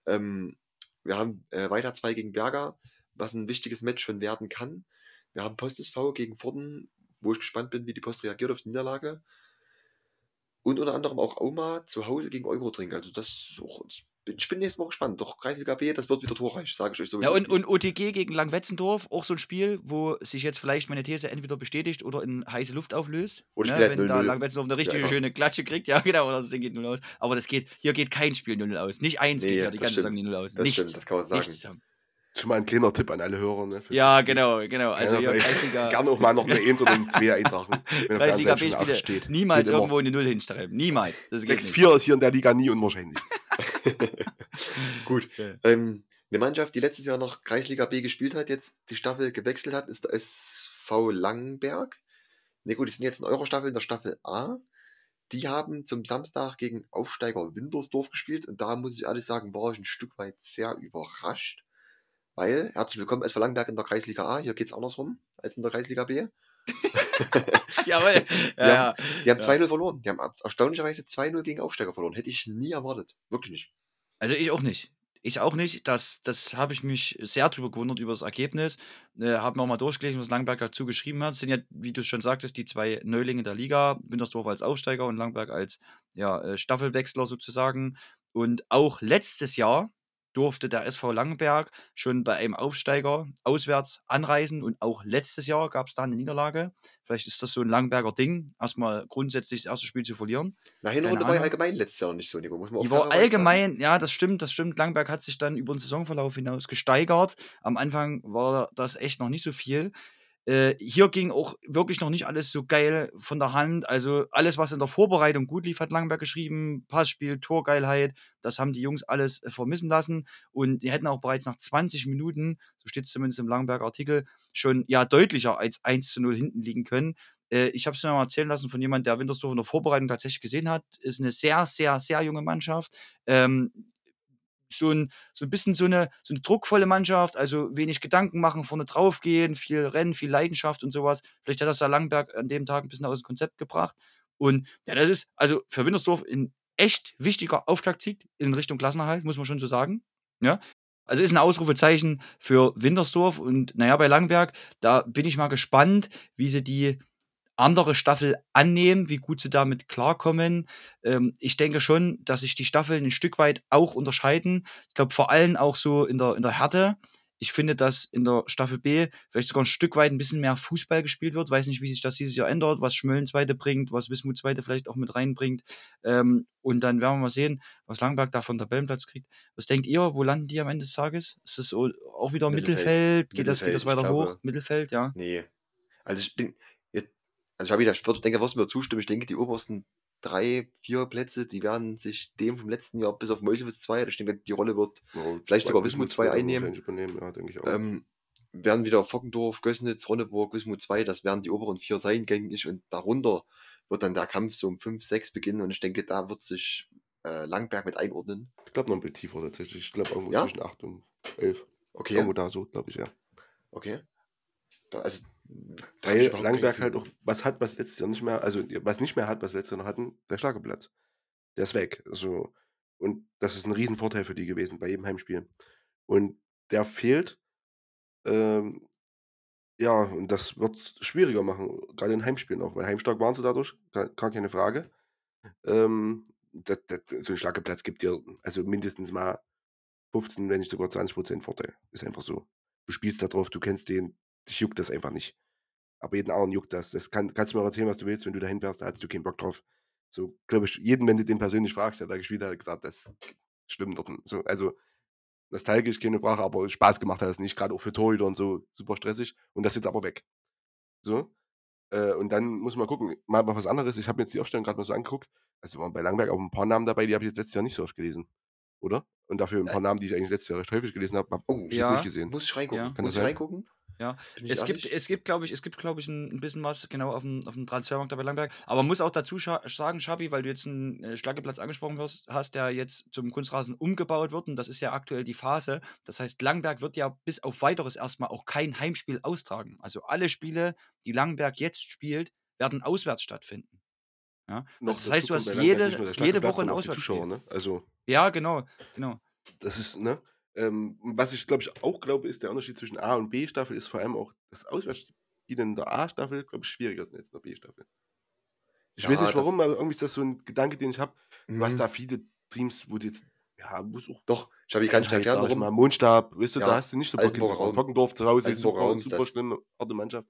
Ähm, wir haben äh, weiter 2 gegen Berger, was ein wichtiges Match schon werden kann. Wir haben Post SV gegen Vorden, wo ich gespannt bin, wie die Post reagiert auf die Niederlage. Und unter anderem auch Auma zu Hause gegen Eurodrink. Also das ist auch, ich bin nächste Woche gespannt. Doch Kreisliga B, das wird wieder torreich, sage ich euch so. Ja, und, und OTG gegen Langwetzendorf, auch so ein Spiel, wo sich jetzt vielleicht meine These entweder bestätigt oder in heiße Luft auflöst. Oder ne, Spiel halt wenn da 0-0. Langwetzendorf eine richtige Ja, schöne Klatsche kriegt, ja genau, oder das Ding geht 0 aus. Aber das geht, hier geht kein Spiel 0 aus. Nicht eins Nee, geht ja die ganze stimmt. Saison die 0 aus. Das Nichts. stimmt, das kann man sagen. Nichts. Schon mal ein kleiner Tipp an alle Hörer. Ne, Ja, genau, genau. Also vielleicht Kreisliga, Gerne auch mal noch eine 1 oder eine 2 eintragen. Wenn der Kreisliga acht steht. niemals Geht immer. irgendwo eine 0 hinschreiben. Niemals. Das geht nicht. 6-4 ist hier in der Liga nie unwahrscheinlich. Gut. Ja. Ähm, eine Mannschaft, die letztes Jahr noch Kreisliga B gespielt hat, jetzt die Staffel gewechselt hat, ist der SV Langenberg. Ne, gut, die sind jetzt in eurer Staffel, in der Staffel A. Die haben zum Samstag gegen Aufsteiger Wintersdorf gespielt und da muss ich ehrlich sagen, war ich ein Stück weit sehr überrascht. Weil, herzlich willkommen, SV Langenberg in der Kreisliga A. Hier geht es andersrum als in der Kreisliga B. Jawohl. Ja, Ja. Die haben Ja. 2-0 verloren. Die haben erstaunlicherweise 2-0 gegen Aufsteiger verloren. Hätte ich nie erwartet. Wirklich nicht. Also ich auch nicht. Ich auch nicht. Das, das habe ich mich sehr drüber gewundert über das Ergebnis. Äh, habe mir auch mal durchgelesen, was Langberg dazu geschrieben hat. Es sind ja, wie du schon sagtest, die zwei Neulinge der Liga. Wintersdorf als Aufsteiger und Langberg als ja, äh, Staffelwechsler sozusagen. Und auch letztes Jahr durfte der SV Langenberg schon bei einem Aufsteiger auswärts anreisen und auch letztes Jahr gab es da eine Niederlage. Vielleicht ist das so ein Langberger Ding, erstmal grundsätzlich das erste Spiel zu verlieren. Na, Hinrunde war ja allgemein letztes Jahr nicht so, Nico. Muss man auch Die war fairerweise sagen. allgemein, ja, das stimmt, das stimmt. Langberg hat sich dann über den Saisonverlauf hinaus gesteigert. Am Anfang war das echt noch nicht so viel. Äh, hier ging auch wirklich noch nicht alles so geil von der Hand. Also alles, was in der Vorbereitung gut lief, hat Langberg geschrieben. Passspiel, Torgeilheit, das haben die Jungs alles äh, vermissen lassen. Und die hätten auch bereits nach 20 Minuten, so steht es zumindest im Langberger Artikel, schon ja deutlicher als 1 zu 0 hinten liegen können. Äh, ich habe es mir mal erzählen lassen von jemandem, der Wintersdorf in der Vorbereitung tatsächlich gesehen hat. Ist eine sehr, sehr, sehr junge Mannschaft. Ähm, so ein, so ein bisschen so eine, so eine druckvolle Mannschaft, also wenig Gedanken machen, vorne drauf gehen, viel Rennen, viel Leidenschaft und sowas. Vielleicht hat das ja Langberg an dem Tag ein bisschen aus dem Konzept gebracht. Und ja, das ist also für Wintersdorf ein echt wichtiger Auftaktsieg in Richtung Klassenerhalt, muss man schon so sagen. Ja. Also ist ein Ausrufezeichen für Wintersdorf und naja, bei Langberg, da bin ich mal gespannt, wie sie die andere Staffel annehmen, wie gut sie damit klarkommen. Ähm, ich denke schon, dass sich die Staffeln ein Stück weit auch unterscheiden. Ich glaube vor allem auch so in der, in der Härte. Ich finde, dass in der Staffel B vielleicht sogar ein Stück weit ein bisschen mehr Fußball gespielt wird. Weiß nicht, wie sich das dieses Jahr ändert, was Schmölln zweite bringt, was Wismut zweite vielleicht auch mit reinbringt. Ähm, und dann werden wir mal sehen, was Langberg da von Tabellenplatz kriegt. Was denkt ihr, wo landen die am Ende des Tages? Ist das auch wieder Mittelfeld. Mittelfeld? Geht, das, geht Mittelfeld, das weiter glaube- hoch? Mittelfeld, ja. Nee. Also ich bin. Also ich habe wieder, würde- denke, wirst du mir zustimmen. Ich denke, die obersten drei, vier Plätze, die werden sich dem vom letzten Jahr bis auf Meuselwitz 2, ich denke, die Rolle wird, Ja, Vielleicht sogar Wismut Wismut zwei werden einnehmen. wahrscheinlich Übernehmen, ja, denke ich auch. ähm, werden wieder Fockendorf, Gößnitz, Ronneburg, Wismut 2, das werden die oberen vier sein, denke ich. Und darunter wird dann der Kampf so um 5, 6 beginnen. Und ich denke, da wird sich äh, Langberg mit einordnen. ich glaube noch ein bisschen tiefer tatsächlich. Ich glaube irgendwo Ja? zwischen 8 und 11. Okay. Irgendwo da so, glaube ich, ja. Okay. Da, also, Weil Langberg halt auch was hat, was letztes Jahr nicht mehr, also was nicht mehr hat, was letztes Jahr noch hatten, der Schlageplatz. Der ist weg. Also, und das ist ein Riesenvorteil für die gewesen bei jedem Heimspiel. Und der fehlt. Ähm, ja, und das wird es schwieriger machen, gerade in Heimspielen auch, weil heimstark waren sie dadurch, gar, gar keine Frage. Ähm, das, das, so ein Schlageplatz gibt dir also mindestens mal 15, wenn nicht sogar 20 Prozent Vorteil. Ist einfach so. Du spielst da drauf, du kennst den, dich juckt das einfach nicht. Aber jeden anderen juckt das. Das kann, kannst du mir erzählen, was du willst, wenn du dahin fährst, da hast du keinen Bock drauf. So, glaube ich, jeden, wenn du den persönlich fragst, der da gespielt hat, hat gesagt, das ist schlimm dort. So, also, nostalgisch, keine Frage, aber Spaß gemacht hat es nicht, gerade auch für Torhüter und so, super stressig. Und das ist jetzt aber weg. So. Äh, und dann muss man gucken, mal, mal was anderes. Ich habe mir jetzt die Aufstellung gerade mal so angeguckt. Also waren bei Langberg auch ein paar Namen dabei, die habe ich jetzt letztes Jahr nicht so oft gelesen. Oder? Und dafür ein paar Namen, die ich eigentlich letztes Jahr recht häufig gelesen habe, habe Oh, ich jetzt ja. nicht gesehen. Muss ich reingucken? Ja. Muss ich reingucken? Ja. Es gibt, es gibt, glaube ich, es gibt, glaube ich, ein, bisschen was genau auf dem, auf dem Transfermarkt da bei Langberg. Aber man muss auch dazu scha sagen, Schabi, weil du jetzt einen äh, Schlageplatz angesprochen hast, der jetzt zum Kunstrasen umgebaut wird und das ist ja aktuell die Phase. Das heißt, Langberg wird ja bis auf weiteres erstmal auch kein Heimspiel austragen. Also alle Spiele, die Langberg jetzt spielt, werden auswärts stattfinden. Ja? Noch Also das heißt, du hast jede, jede Woche ein Auswärtsspiel. ne? Also, Ja, genau, genau. das ist, ne? Ähm, was ich, glaube ich, auch glaube, ist der Unterschied zwischen A und B-Staffel ist vor allem auch, dass Auswärtsspiele in der A-Staffel, glaube ich, schwieriger sind als in der B-Staffel. Ich weiß Ja, nicht warum, das- aber irgendwie ist das so ein Gedanke, den ich habe. Mhm. da viele Teams, wo die jetzt, ja, es auch Doch, ich habe, erklären, sag ich warum. mal, Mondstab, weißt du, Ja, da hast du nicht so Bock Raum. Tockendorf zu Hause, super, Raum ist super das. schlimme, harte Mannschaft.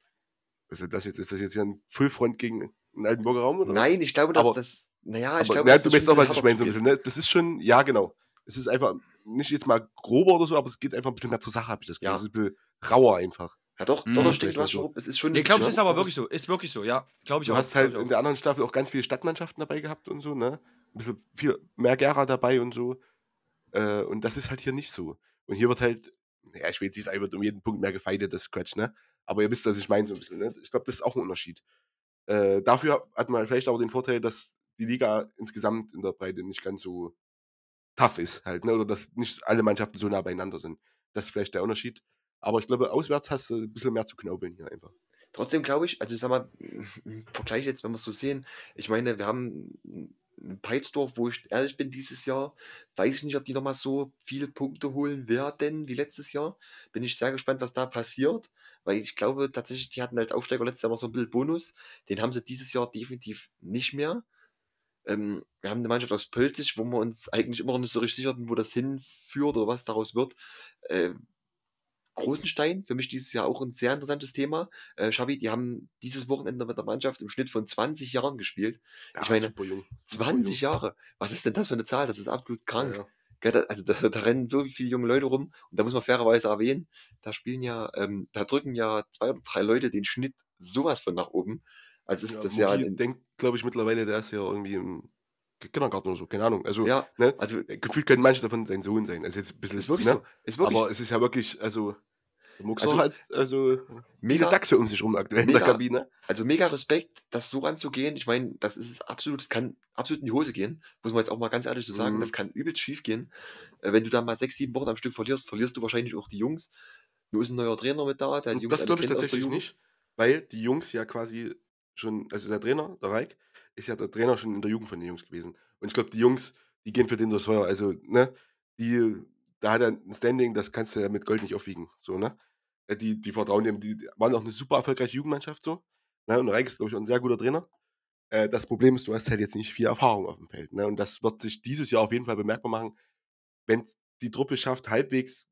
Also das jetzt, ist das jetzt hier ein Fullfront gegen einen Altenburger Raum? Oder? Nein, ich glaube, dass Aber- das. Naja, ich aber, glaube, na, dass du das weißt auch, was ich meine, so ein bisschen, ne? Das ist schon, ja, genau. Es ist einfach nicht jetzt mal grober oder so, aber es geht einfach ein bisschen mehr zur Sache, habe ich das Gefühl. Ja. Es ist ein bisschen rauer einfach. Ja, doch, Mhm. doch, du mal hast so. schon, es ist schon. Nee, glaube ich, ja, ist aber wirklich so. Ist wirklich so, ja. Glaube ich Du auch. hast halt in der anderen Staffel auch ganz viele Stadtmannschaften dabei gehabt und so, ne? Ein bisschen viel mehr Gera dabei und so. Äh, und das ist halt hier nicht so. Und hier wird halt, ja, ich will jetzt nicht sagen, wird um jeden Punkt mehr gefeitet, das ist Quatsch, ne? Aber ihr wisst, was ich meine so ein bisschen, ne? Ich glaube, das ist auch ein Unterschied. Äh, dafür hat man vielleicht aber den Vorteil, dass die Liga insgesamt in der Breite nicht ganz so tough ist halt, ne? Oder dass nicht alle Mannschaften so nah beieinander sind. Das ist vielleicht der Unterschied. Aber ich glaube, auswärts hast du ein bisschen mehr zu knaubeln hier einfach. Trotzdem glaube ich, also ich sag mal, im Vergleich jetzt, wenn wir es so sehen, ich meine, wir haben ein Peitsdorf, wo ich ehrlich bin, dieses Jahr, weiß ich nicht, ob die nochmal so viele Punkte holen werden wie letztes Jahr. Bin ich sehr gespannt, was da passiert, weil ich glaube tatsächlich, die hatten als Aufsteiger letztes Jahr noch so ein bisschen Bonus. Den haben sie dieses Jahr definitiv nicht mehr. Ähm, wir haben eine Mannschaft aus Pölzig, wo wir uns eigentlich immer noch nicht so richtig sicher sind, wo das hinführt oder was daraus wird. Äh, Großenstein, für mich dieses Jahr auch ein sehr interessantes Thema. Äh, Xavi, die haben dieses Wochenende mit der Mannschaft im Schnitt von 20 Jahren gespielt. Ich meine, super jung. super 20 jung. Jahre. Was ist denn das für eine Zahl? Das ist absolut krank. Ja, ja. Also da, da rennen so viele junge Leute rum und da muss man fairerweise erwähnen, da spielen ja, ähm, da drücken ja zwei oder drei Leute den Schnitt sowas von nach oben. Also ist Ja, das ja, Muki in, denkt, glaube ich, mittlerweile, der ist ja irgendwie im Kindergarten oder so, keine Ahnung. Also, ja, ne, also gefühlt können manche davon sein Sohn sein. Also jetzt ein bisschen, ist wirklich ne? so. Ist wirklich Aber es ist ja wirklich, also, Muxer Also, hat also mega, Dachse um sich rum aktuell in der Mega. Kabine. also mega Respekt, das so anzugehen. Ich meine, das ist absolut, das kann absolut in die Hose gehen, muss man jetzt auch mal ganz ehrlich so sagen. Mhm. Das kann übelst schief gehen. Äh, wenn du da mal sechs, sieben Wochen am Stück verlierst, verlierst du wahrscheinlich auch die Jungs. Nur ist ein neuer Trainer mit da, der das glaube ich tatsächlich nicht, weil die Jungs ja quasi schon, also der Trainer, der Reik, ist ja der Trainer schon in der Jugend von den Jungs gewesen. Und ich glaube, die Jungs, die gehen für den durchs Feuer. Also, ne, die, da hat er ein Standing, das kannst du ja mit Gold nicht aufwiegen. So, ne? Äh, Die, die vertrauen dem, die, waren auch eine super erfolgreiche Jugendmannschaft so. Ne? Und Reik ist, glaube ich, auch ein sehr guter Trainer. Äh, das Problem ist, du hast halt jetzt nicht viel Erfahrung auf dem Feld. Ne? Und das wird sich dieses Jahr auf jeden Fall bemerkbar machen, wenn die Truppe schafft, halbwegs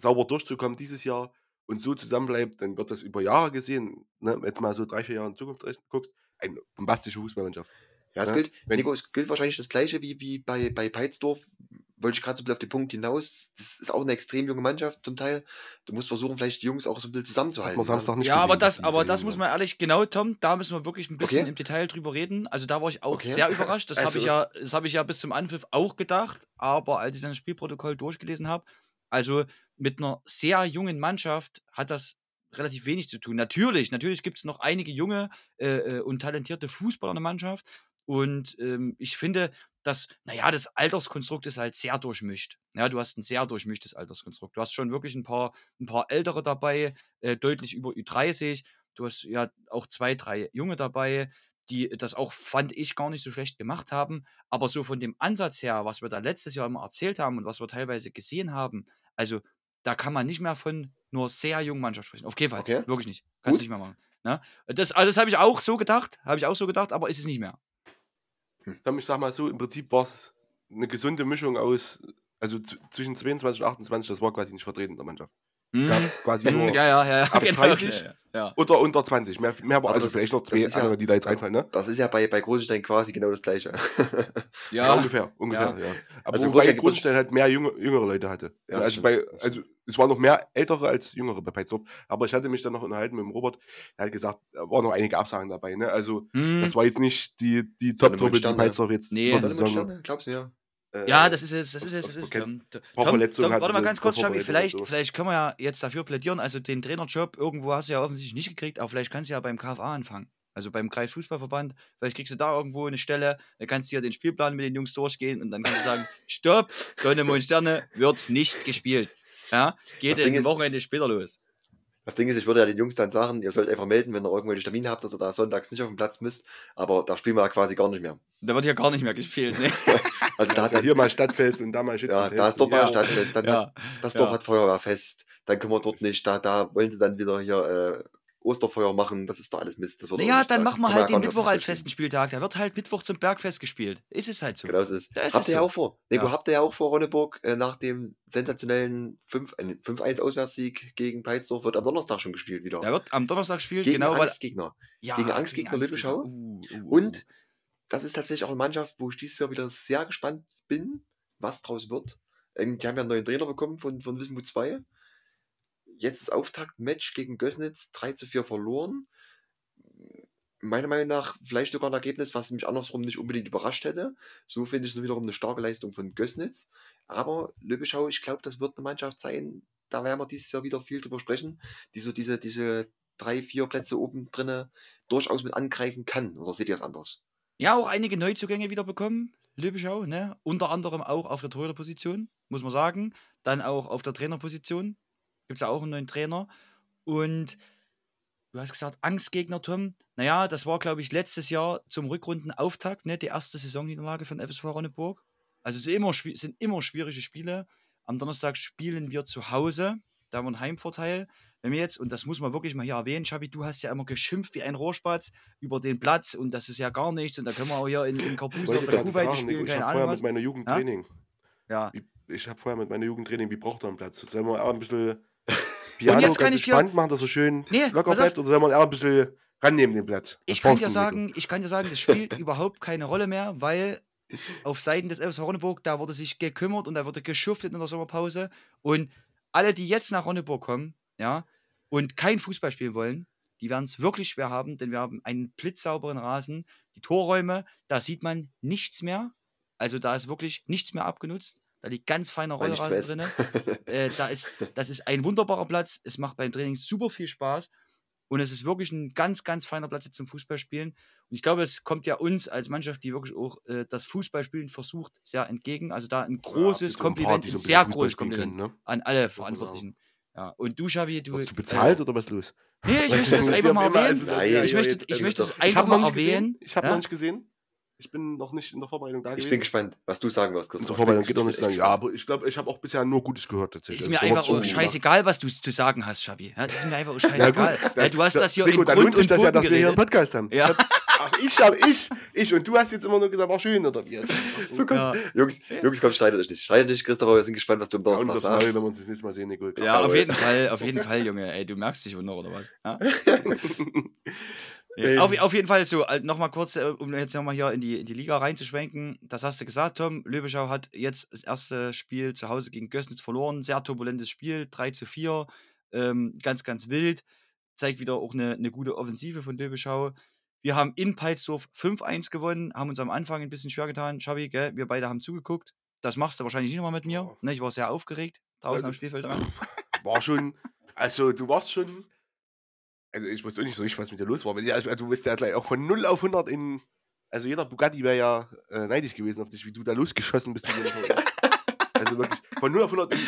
sauber durchzukommen dieses Jahr und so zusammenbleibt, dann wird das über Jahre gesehen, ne, jetzt mal so drei, vier Jahre in Zukunft guckst, eine bombastische Fußballmannschaft. Ja, es Ne? gilt, Wenn- Nico, es gilt wahrscheinlich das gleiche wie, wie bei, bei Peitsdorf. Wollte ich gerade so ein bisschen auf den Punkt hinaus. Das ist auch eine extrem junge Mannschaft zum Teil. Du musst versuchen, vielleicht die Jungs auch so ein bisschen zusammenzuhalten. Hat man Samstag nicht ja, gesehen, aber das, aber das jung muss man ehrlich, genau, Tom, da müssen wir wirklich ein bisschen Okay. im Detail drüber reden. Also da war ich auch Okay. sehr überrascht. Das habe Also- ich ja, das habe ich ja bis zum Anpfiff auch gedacht. Aber als ich dann das Spielprotokoll durchgelesen habe, also mit einer sehr jungen Mannschaft hat das relativ wenig zu tun. Natürlich, natürlich gibt es noch einige junge äh, äh, und talentierte Fußballer in der Mannschaft. Und ähm, ich finde, dass, naja, das Alterskonstrukt ist halt sehr durchmischt. Ja, du hast ein sehr durchmischtes Alterskonstrukt. Du hast schon wirklich ein paar, ein paar Ältere dabei, äh, deutlich über Ü30. Du hast ja auch zwei, drei Junge dabei, die das auch, fand ich, gar nicht so schlecht gemacht haben. Aber so von dem Ansatz her, was wir da letztes Jahr immer erzählt haben und was wir teilweise gesehen haben, also da kann man nicht mehr von nur sehr jungen Mannschaft sprechen. Auf jeden Fall. Okay. Wirklich nicht. Kannst Gut. nicht mehr machen. Ne? Das, also das habe ich auch so gedacht, habe ich auch so gedacht, aber ist es nicht mehr. Tom, ich sag mal so, im Prinzip war es eine gesunde Mischung aus, also zwischen 22 und 28, das war quasi nicht vertreten in der Mannschaft. Gab Mhm. quasi nur ja, ja, ja. ab 30 Ja, ja. oder unter 20. Mehr, mehr war Aber also vielleicht noch zwei ja- andere, die da jetzt einfallen, ne? Das ist ja bei, bei Großenstein quasi genau das Gleiche. Ja, ja. ungefähr, ungefähr, ja. Aber Also wobei Großenstein halt mehr junge, jüngere Leute hatte. Ja, also, bei, also es waren noch mehr ältere als jüngere bei Peitsdorf. Aber ich hatte mich dann noch unterhalten mit dem Robert. Er hat gesagt, da waren noch einige Absagen dabei. Ne? Also Hm. das war jetzt nicht die, die Top-Truppe, die. Peitsdorf jetzt Nee. Saison, Sterne, glaubst du ja? Äh, Ja, das ist es, das ist es, das ist es. Tom, Tom, warte mal ganz kurz, Schabi, vielleicht, vielleicht können wir ja jetzt dafür plädieren, also den Trainerjob irgendwo hast du ja offensichtlich nicht gekriegt, aber vielleicht kannst du ja beim KFA anfangen. Also beim Kreisfußballverband, vielleicht kriegst du da irgendwo eine Stelle, dann kannst du ja den Spielplan mit den Jungs durchgehen und dann kannst du sagen, stopp, Sonne, Mond, Sterne wird nicht gespielt. Ja, geht Das Ding ein Wochenende später los. Das Ding ist, ich würde ja den Jungs dann sagen, ihr sollt einfach melden, wenn ihr irgendwelche Termine habt, dass ihr da sonntags nicht auf dem Platz müsst. Aber da spielen wir ja quasi gar nicht mehr. Da wird ja gar nicht mehr gespielt. Ne? Also da Da hat ja hier mal Stadtfest und da mal ja, Schützenfest. da ist dort mal Ja. ein Stadtfest, dann hat, ja. das Dorf ja. hat Feuerwehrfest, dann können wir dort nicht, da, da wollen sie dann wieder hier äh, Osterfeuer machen, das ist doch alles Mist. Das wird nicht dann da- machen wir halt ja den Mittwoch als festen Spieltag. Da wird halt Mittwoch zum Bergfest gespielt. Ist es halt so. Genau, das ist. Da ist habt es ihr ja so. auch vor. Nico, Ja. habt ihr ja auch vor, Ronneburg, äh, nach dem sensationellen 5 äh, 5-1 Auswärtssieg gegen Peitzdorf wird am Donnerstag schon gespielt wieder. Da wird am Donnerstag gespielt, gegen genau, weil. Angstgegner. Ja, gegen Angstgegner Lübbeschau. Uh, uh, uh, Und das ist tatsächlich auch eine Mannschaft, wo ich dieses Jahr wieder sehr gespannt bin, was draus wird. Ähm, die haben ja einen neuen Trainer bekommen von, von Wismut 2. Jetzt das Auftakt-Match gegen Gößnitz 3 zu 4 verloren. Meiner Meinung nach vielleicht sogar ein Ergebnis, was mich andersrum nicht unbedingt überrascht hätte. So finde ich es wiederum eine starke Leistung von Gößnitz. Aber Lübbeschau, ich glaube, das wird eine Mannschaft sein, da werden wir dieses Jahr wieder viel drüber sprechen, die so diese, diese drei, vier Plätze oben drinne durchaus mit angreifen kann. Oder seht ihr es anders? Ja, auch einige Neuzugänge wieder bekommen. Löbischau, ne? Unter anderem auch auf der Torhüterposition, muss man sagen. Dann auch auf der Trainerposition. Gibt es ja auch einen neuen Trainer. Und du hast gesagt, Angstgegner, Tom. Naja, das war, glaube ich, letztes Jahr zum Rückrundenauftakt, ne? Die erste Saisonniederlage von FSV Ronneburg. Also es sind immer, schwi- sind immer schwierige Spiele. Am Donnerstag spielen wir zu Hause. Da haben wir einen Heimvorteil. Wenn wir jetzt, und das muss man wirklich mal hier erwähnen, Schabi, du hast ja immer geschimpft wie ein Rohrspatz über den Platz und das ist ja gar nichts und da können wir auch hier in, in auf ich der Nico, spielen, ich habe vorher mit meiner Jugend Training. Ja. Ich habe vorher mit meiner Jugend Training, wie braucht er einen Platz? Sollen wir eher ein bisschen Piano jetzt kann ganz ich dir- entspannt machen, dass er schön Nee, locker bleibt? Oder sollen wir eher ein bisschen rannehmen, den Platz? Was Ich kann dir sagen, ich kann dir sagen, das spielt überhaupt keine Rolle mehr, weil auf Seiten des FSV Ronneburg, da wurde sich gekümmert und da wurde geschuftet in der Sommerpause. Und alle, die jetzt nach Ronneburg kommen, ja, und kein Fußball spielen wollen, die werden es wirklich schwer haben, denn wir haben einen blitzsauberen Rasen. Die Torräume, da sieht man nichts mehr. Also da ist wirklich nichts mehr abgenutzt. Da liegt ganz feiner Rollrasen drin. Äh, da ist, das ist ein wunderbarer Platz. Es macht beim Training super viel Spaß. Und es ist wirklich ein ganz, ganz feiner Platz zum Fußballspielen. Und ich glaube, es kommt ja uns als Mannschaft, die wirklich auch äh, das Fußballspielen versucht, sehr entgegen. Also da ein Ja, großes paar, Kompliment, ein so ein sehr großes Kompliment können, ne? an alle Verantwortlichen. Ja. Und du, Xavi, du. Wirst du bezahlt Äh, oder was los? nee, ich möchte das einfach ja mal erwähnen. also ja ich möchte, ich es einfach mal erwähnen. Ich habe ja? noch nicht gesehen. Ich bin noch nicht in der Vorbereitung da Ich gewesen. bin gespannt, was du sagen wirst, Christoph. Vorbereitung Ich geht bin noch nicht lang. Ja, aber ich glaube, ich habe auch bisher nur Gutes gehört tatsächlich. Ist Also mir wird einfach gemacht. scheißegal, was du zu sagen hast, Schabi. Ja, das ist mir einfach auch Ja, scheißegal. gut, Ja, du hast da- das hier Nico, in dann Grund lohnt sich das ja, dass wir hier einen. Podcast haben. Ja. Ach, ich habe ich, ich und du hast jetzt immer nur gesagt, war schön oder wie? So, komm. Ja. Jungs, Jungs, komm, streitet euch nicht. Streitet nicht, Christoph, aber wir sind gespannt, was du Ja, uns Donnerstag sagst. Maul, wenn wir uns das nächste Mal sehen, Nico. Ja, auf jeden Fall, auf jeden Fall, Junge. Ey, du merkst dich wohl noch, oder was? Ähm. Auf, auf jeden Fall so, nochmal kurz, äh, um jetzt nochmal hier in die, in die Liga reinzuschwenken. Das hast du gesagt, Tom. Löbeschau hat jetzt das erste Spiel zu Hause gegen Gößnitz verloren. Sehr turbulentes Spiel, 3 zu 4. Ähm, ganz, ganz wild. Zeigt wieder auch eine, eine gute Offensive von Löbeschau. Wir haben in Peitsdorf 5-1 gewonnen, haben uns am Anfang ein bisschen schwer getan. Schabi, gell? wir beide haben zugeguckt. Das machst du wahrscheinlich nicht nochmal mit mir. Ne, ich war sehr aufgeregt draußen Also- am Spielfeld dran. War schon, also du warst schon, also ich wusste auch nicht so richtig, was mit dir los war. Also, du bist ja gleich auch von 0 auf 100 in, also jeder Bugatti wäre ja äh, neidisch gewesen auf dich, wie du da losgeschossen bist. also wirklich, von 0 auf 100 in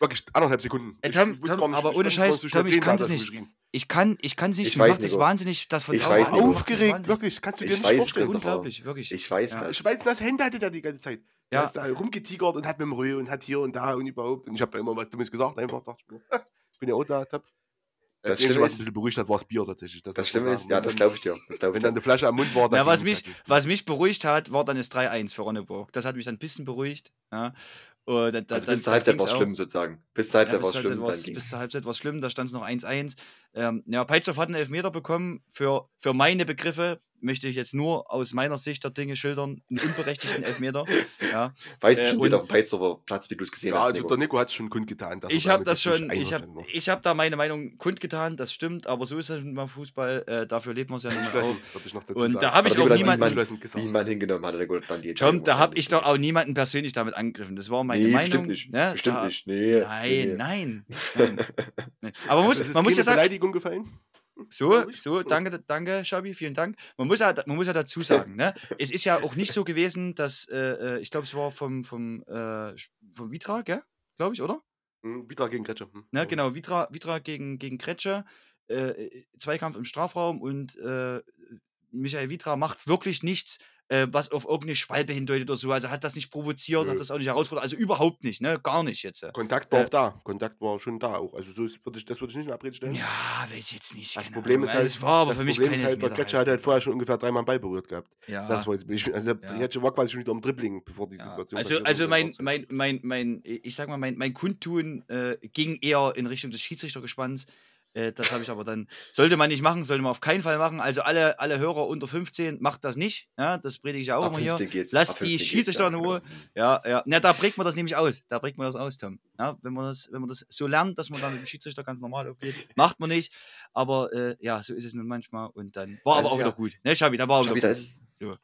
wirklich anderthalb Sekunden. Ey, Ich- Tom, ich wusste Tom, gar nicht- aber ich ohne nicht Scheiß, so Tom, ich kann da das nicht. Ich kann ich kann es nicht. Ich weiß, Nico. wahnsinnig, das von Ich weiß, Aufgeregt, wirklich. Kannst du dir Ich nicht weiß, vorstellen. Unglaublich, wirklich. Ich weiß Ja. das. Ich weiß, das Hände hatte der die ganze Zeit. Ja. Er ist da rumgetigert und hat mit dem Röhe und hat hier und da und überhaupt. Und ich habe da immer was Dummes gesagt, einfach dachte ich mir, ich bin ja auch da, top. Das Das Schlimme was ein ist- bisschen beruhigt hat, war das Bier tatsächlich. Das man Schlimme ist, ja, das glaube ich dir. Das glaub ich Wenn dann eine Flasche am Mund war, dann Ja, was mich, dann ging's. was mich beruhigt hat, war dann das 3-1 für Ronneburg. Das hat mich dann ein bisschen beruhigt. Ja. Und dann, dann, Also bis zur Halbzeit war es schlimm sozusagen. Bis zur Ja, Halbzeit war bis, es schlimm. War's- ging bis zur Halbzeit war es schlimm, da stand es noch 1-1. Ähm, ja, Peitsdorf hat einen Elfmeter bekommen. Für, für meine Begriffe möchte ich jetzt nur aus meiner Sicht der Dinge schildern, einen unberechtigten Elfmeter. Ja. Weiß äh, bestimmt und- jeder auf dem Peitsdorfer Platz, wie du es gesehen Ja, hast. also Nico. der Nico hat es schon kundgetan. dass Ich habe das schon, ich habe ich hab da meine Meinung kundgetan, das stimmt, aber so ist es beim Fußball, äh, dafür lebt man es ja nicht mehr ich Und sagen. da habe ich Aber auch niemanden, niemand- hingenommen hat, er dann die Tom, da habe ich doch auch niemanden persönlich damit angegriffen. Das war meine Nee, Meinung. bestimmt nicht. Ne? Bestimmt da, nicht. Nee, Nein, nee, nein. Aber man muss, Also, ist man muss ja sagen, Beleidigung gefallen. So, so, danke, danke, Schabi, vielen Dank. Man muss ja, man muss ja dazu sagen, ne? es ist ja auch nicht so gewesen, dass, äh, äh, ich glaube, es war vom, vom, äh, vom Vitra, gell? Glaube ich, oder? Hm, Vitra gegen Kretsche. Hm. Ne, genau, Vitra, Vitra gegen, gegen Kretsche, äh, Zweikampf im Strafraum und äh, Michael Vitra macht wirklich nichts, äh, was auf irgendeine Schwalbe hindeutet oder so. Also hat das nicht provoziert, Nö. hat das auch nicht herausfordert. Also überhaupt nicht, ne? Gar nicht jetzt. Kontakt war Äh, auch da. Kontakt war schon da auch. Also so würd ich, das würde ich nicht in Abrede stellen. Ja, weiß ich jetzt nicht. Das Problem Ahnung. ist Also halt, war das Problem ist halt, der Kretscher hat halt vorher schon ungefähr dreimal den Ball berührt gehabt. Ja. Das war jetzt, ich, also der Ja. War quasi schon wieder am Dribbling, bevor die Ja. Situation Also, also mein, mein, mein, mein, ich sag mal, mein, mein Kundtun äh, ging eher in Richtung des Schiedsrichtergespanns. Äh, das habe ich aber dann, sollte man nicht machen, sollte man auf keinen Fall machen. Also alle, alle Hörer unter 15, macht das nicht. Ja, das predige ich ja auch Ab immer hier. 15 geht's. Lasst ab die 15 geht's, Schiedsrichter in ja, Ruhe. genau. Ja, ja. Na, da prägt man das nämlich aus. Da prägt man das aus, Tom. Ja, wenn, man das, wenn man das so lernt, dass man dann mit dem Schiedsrichter ganz normal umgeht, macht man nicht. Aber äh, ja, so ist es nun manchmal. Und dann war Das aber auch ist wieder ja- gut. Ne, Schabi, da war Schabi, wieder da gut. ist, Ja.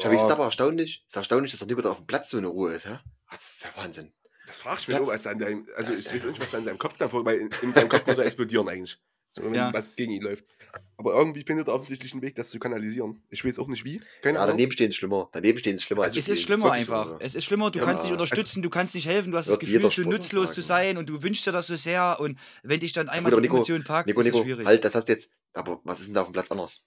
Schabi, ist Ja, aber erstaunlich, es ist erstaunlich, dass der Nico da auf dem Platz so eine Ruhe ist. Ja? Das ist ja Wahnsinn. Das fragst du mich auch, was da an deinem, also Das ich ist weiß nicht, was da in seinem Kopf da vor, weil in, in seinem Kopf muss er explodieren eigentlich. So, wenn Ja. was gegen ihn läuft. Aber irgendwie findet er offensichtlich einen Weg, das zu kanalisieren. Ich weiß auch nicht wie. Keine Ja, Ahnung. daneben stehen ist schlimmer. Daneben stehen ist schlimmer. als Es ist schlimmer so, einfach. ja. Es ist schlimmer, du Ja, kannst also- unterstützen, du kannst nicht helfen, du hast das Gefühl, so nutzlos zu sagen. sein und du wünschst dir das so sehr und wenn dich dann einmal aber die Nico, Emotion packt, Nico, ist es Nico, schwierig. halt, das hast du jetzt. Aber was ist denn da auf dem Platz anders?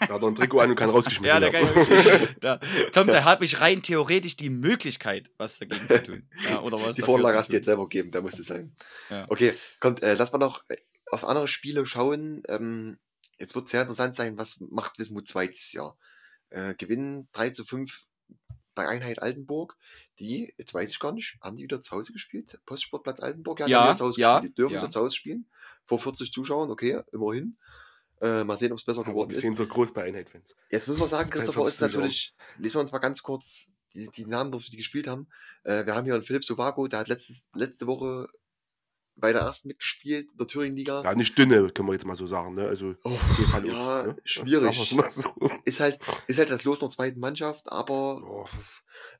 Da hat er ein Trikot an und kann rausgeschmissen ja, da werden. kann ich da, Tom, da habe ich rein theoretisch die Möglichkeit, was dagegen zu tun. Ja, oder was Die Vorlage hast du jetzt selber gegeben, da muss es sein. Ja. Okay, kommt, äh, lass mal noch äh, auf andere Spiele schauen. Ähm, jetzt wird sehr interessant sein, was macht Wismut 2 dieses Jahr? Äh, gewinnen 3 zu 5 bei Einheit Altenburg. Die, jetzt weiß ich gar nicht, haben die wieder zu Hause gespielt? Postsportplatz Altenburg? die Ja, haben wieder zu Hause ja, gespielt. Die dürfen ja. wieder zu Hause spielen. Vor 40 Zuschauern, okay, immerhin. Äh, mal sehen, ob es besser geworden die ist. sind so groß bei Einheit-Fans. Jetzt muss man sagen, Christopher 43 ist natürlich, lesen wir uns mal ganz kurz die, die Namen durch, die gespielt haben. Äh, wir haben hier einen Philipp Sovago, der hat letztes, letzte Woche bei der ersten mitgespielt, in der Thüringen-Liga. Ja, nicht dünne, können wir jetzt mal so sagen. Ne? Also, Oh, ja, Utz, ne? schwierig. So. Ist halt, ist halt das Los der zweiten Mannschaft, aber Oh.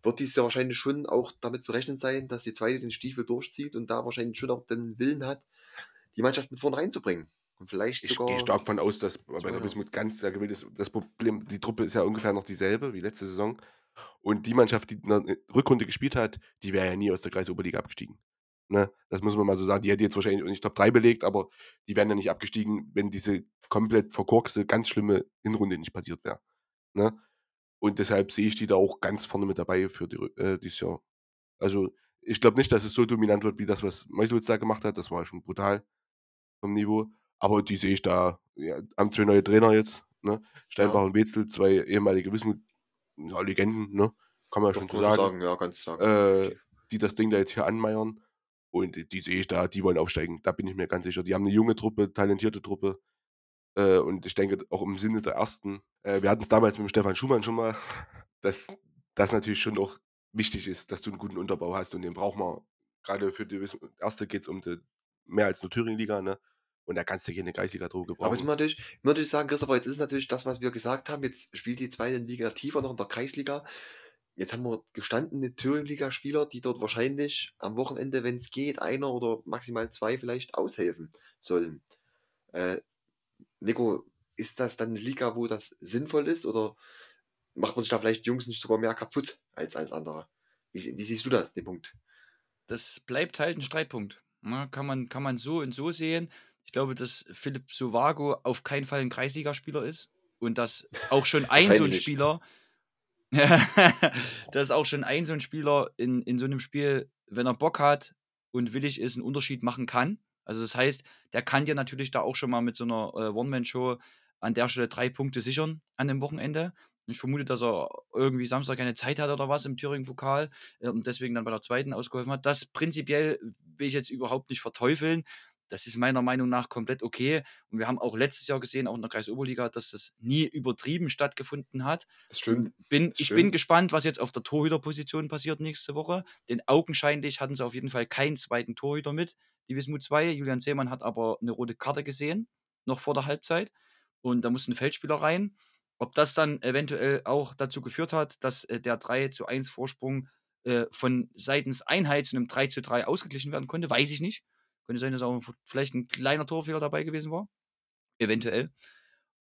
wird dies Jahr wahrscheinlich schon auch damit zu rechnen sein, dass die zweite den Stiefel durchzieht und da wahrscheinlich schon auch den Willen hat, die Mannschaft mit vorne reinzubringen. Und vielleicht Ich sogar. gehe stark von aus, dass bei der. Wismut ganz sehr gewillt ist. Das Problem, die Truppe ist ja ungefähr noch dieselbe wie letzte Saison. Und die Mannschaft, die in der Rückrunde gespielt hat, die wäre ja nie aus der Kreisoberliga abgestiegen. Ne? Das muss man mal so sagen. Die hätte jetzt wahrscheinlich nicht Top 3 belegt, aber die wären ja nicht abgestiegen, wenn diese komplett verkorkste, ganz schlimme Hinrunde nicht passiert wäre. Ne? Und deshalb sehe ich die da auch ganz vorne mit dabei für die, äh, dieses Jahr. Also, ich glaube nicht, dass es so dominant wird, wie das, was Meuselwitz da gemacht hat. Das war schon brutal vom Niveau. Aber die sehe ich da. Ja, haben zwei neue Trainer jetzt. Ne? Steinbach Ja. und Wetzel, zwei ehemalige Wismut, ja, Legenden, ne? kann man ja schon so man sagen, ja, ganz sagen. äh, die das Ding da jetzt hier anmeiern. Und die, die sehe ich da, die wollen aufsteigen. Da bin ich mir ganz sicher. Die haben eine junge Truppe, talentierte Truppe. Äh, und ich denke auch im Sinne der ersten. Äh, wir hatten es damals mit dem Stefan Schumann schon mal, dass das natürlich schon auch wichtig ist, dass du einen guten Unterbau hast. Und den braucht man. Gerade für die erste geht es um die, mehr als nur Thüringen-Liga. Ne? Und da kannst du keine Kreisliga-Droge Aber jetzt gebrauchen. muss man natürlich, muss man natürlich sagen, Christopher, jetzt ist natürlich das, was wir gesagt haben. Jetzt spielt die zweite Liga tiefer noch in der Kreisliga. Jetzt haben wir gestandene Thüringen-Liga-Spieler, die dort wahrscheinlich am Wochenende, wenn es geht, einer oder maximal zwei vielleicht aushelfen sollen. Äh, Nico, ist das dann eine Liga, wo das sinnvoll ist oder macht man sich da vielleicht Jungs nicht sogar mehr kaputt als, als andere? Wie, wie siehst du das, den Punkt? Das bleibt halt ein Streitpunkt. Ne? Kann, man, kann man so und so sehen. Ich glaube, dass Philipp Sovago auf keinen Fall ein Kreisligaspieler ist und dass auch schon ein so ein. Spieler, dass auch schon ein so ein Spieler in, in so einem Spiel, wenn er Bock hat und willig ist, einen Unterschied machen kann. Also das heißt, der kann dir natürlich da auch schon mal mit so einer äh, One-Man-Show an der Stelle drei Punkte sichern an dem Wochenende. Ich vermute, dass er irgendwie Samstag keine Zeit hat oder was im Thüringen-Pokal äh, und deswegen dann bei der zweiten ausgeholfen hat. Das prinzipiell will ich jetzt überhaupt nicht verteufeln. Das ist meiner Meinung nach komplett okay. Und wir haben auch letztes Jahr gesehen, auch in der Kreisoberliga, dass das nie übertrieben stattgefunden hat. Das stimmt. Bin, Das ich bin stimmt. gespannt, was jetzt auf der Torhüterposition passiert nächste Woche. Denn augenscheinlich hatten sie auf jeden Fall keinen zweiten Torhüter mit. Die Wismut 2. Julian Seemann hat aber eine rote Karte gesehen, noch vor der Halbzeit. Und da musste ein Feldspieler rein. Ob das dann eventuell auch dazu geführt hat, dass äh, der 3 zu 1 Vorsprung äh, von seitens Einheit zu einem 3 zu 3 ausgeglichen werden konnte, weiß ich nicht. Könnte sein, dass auch vielleicht ein kleiner Torfehler dabei gewesen war. Eventuell.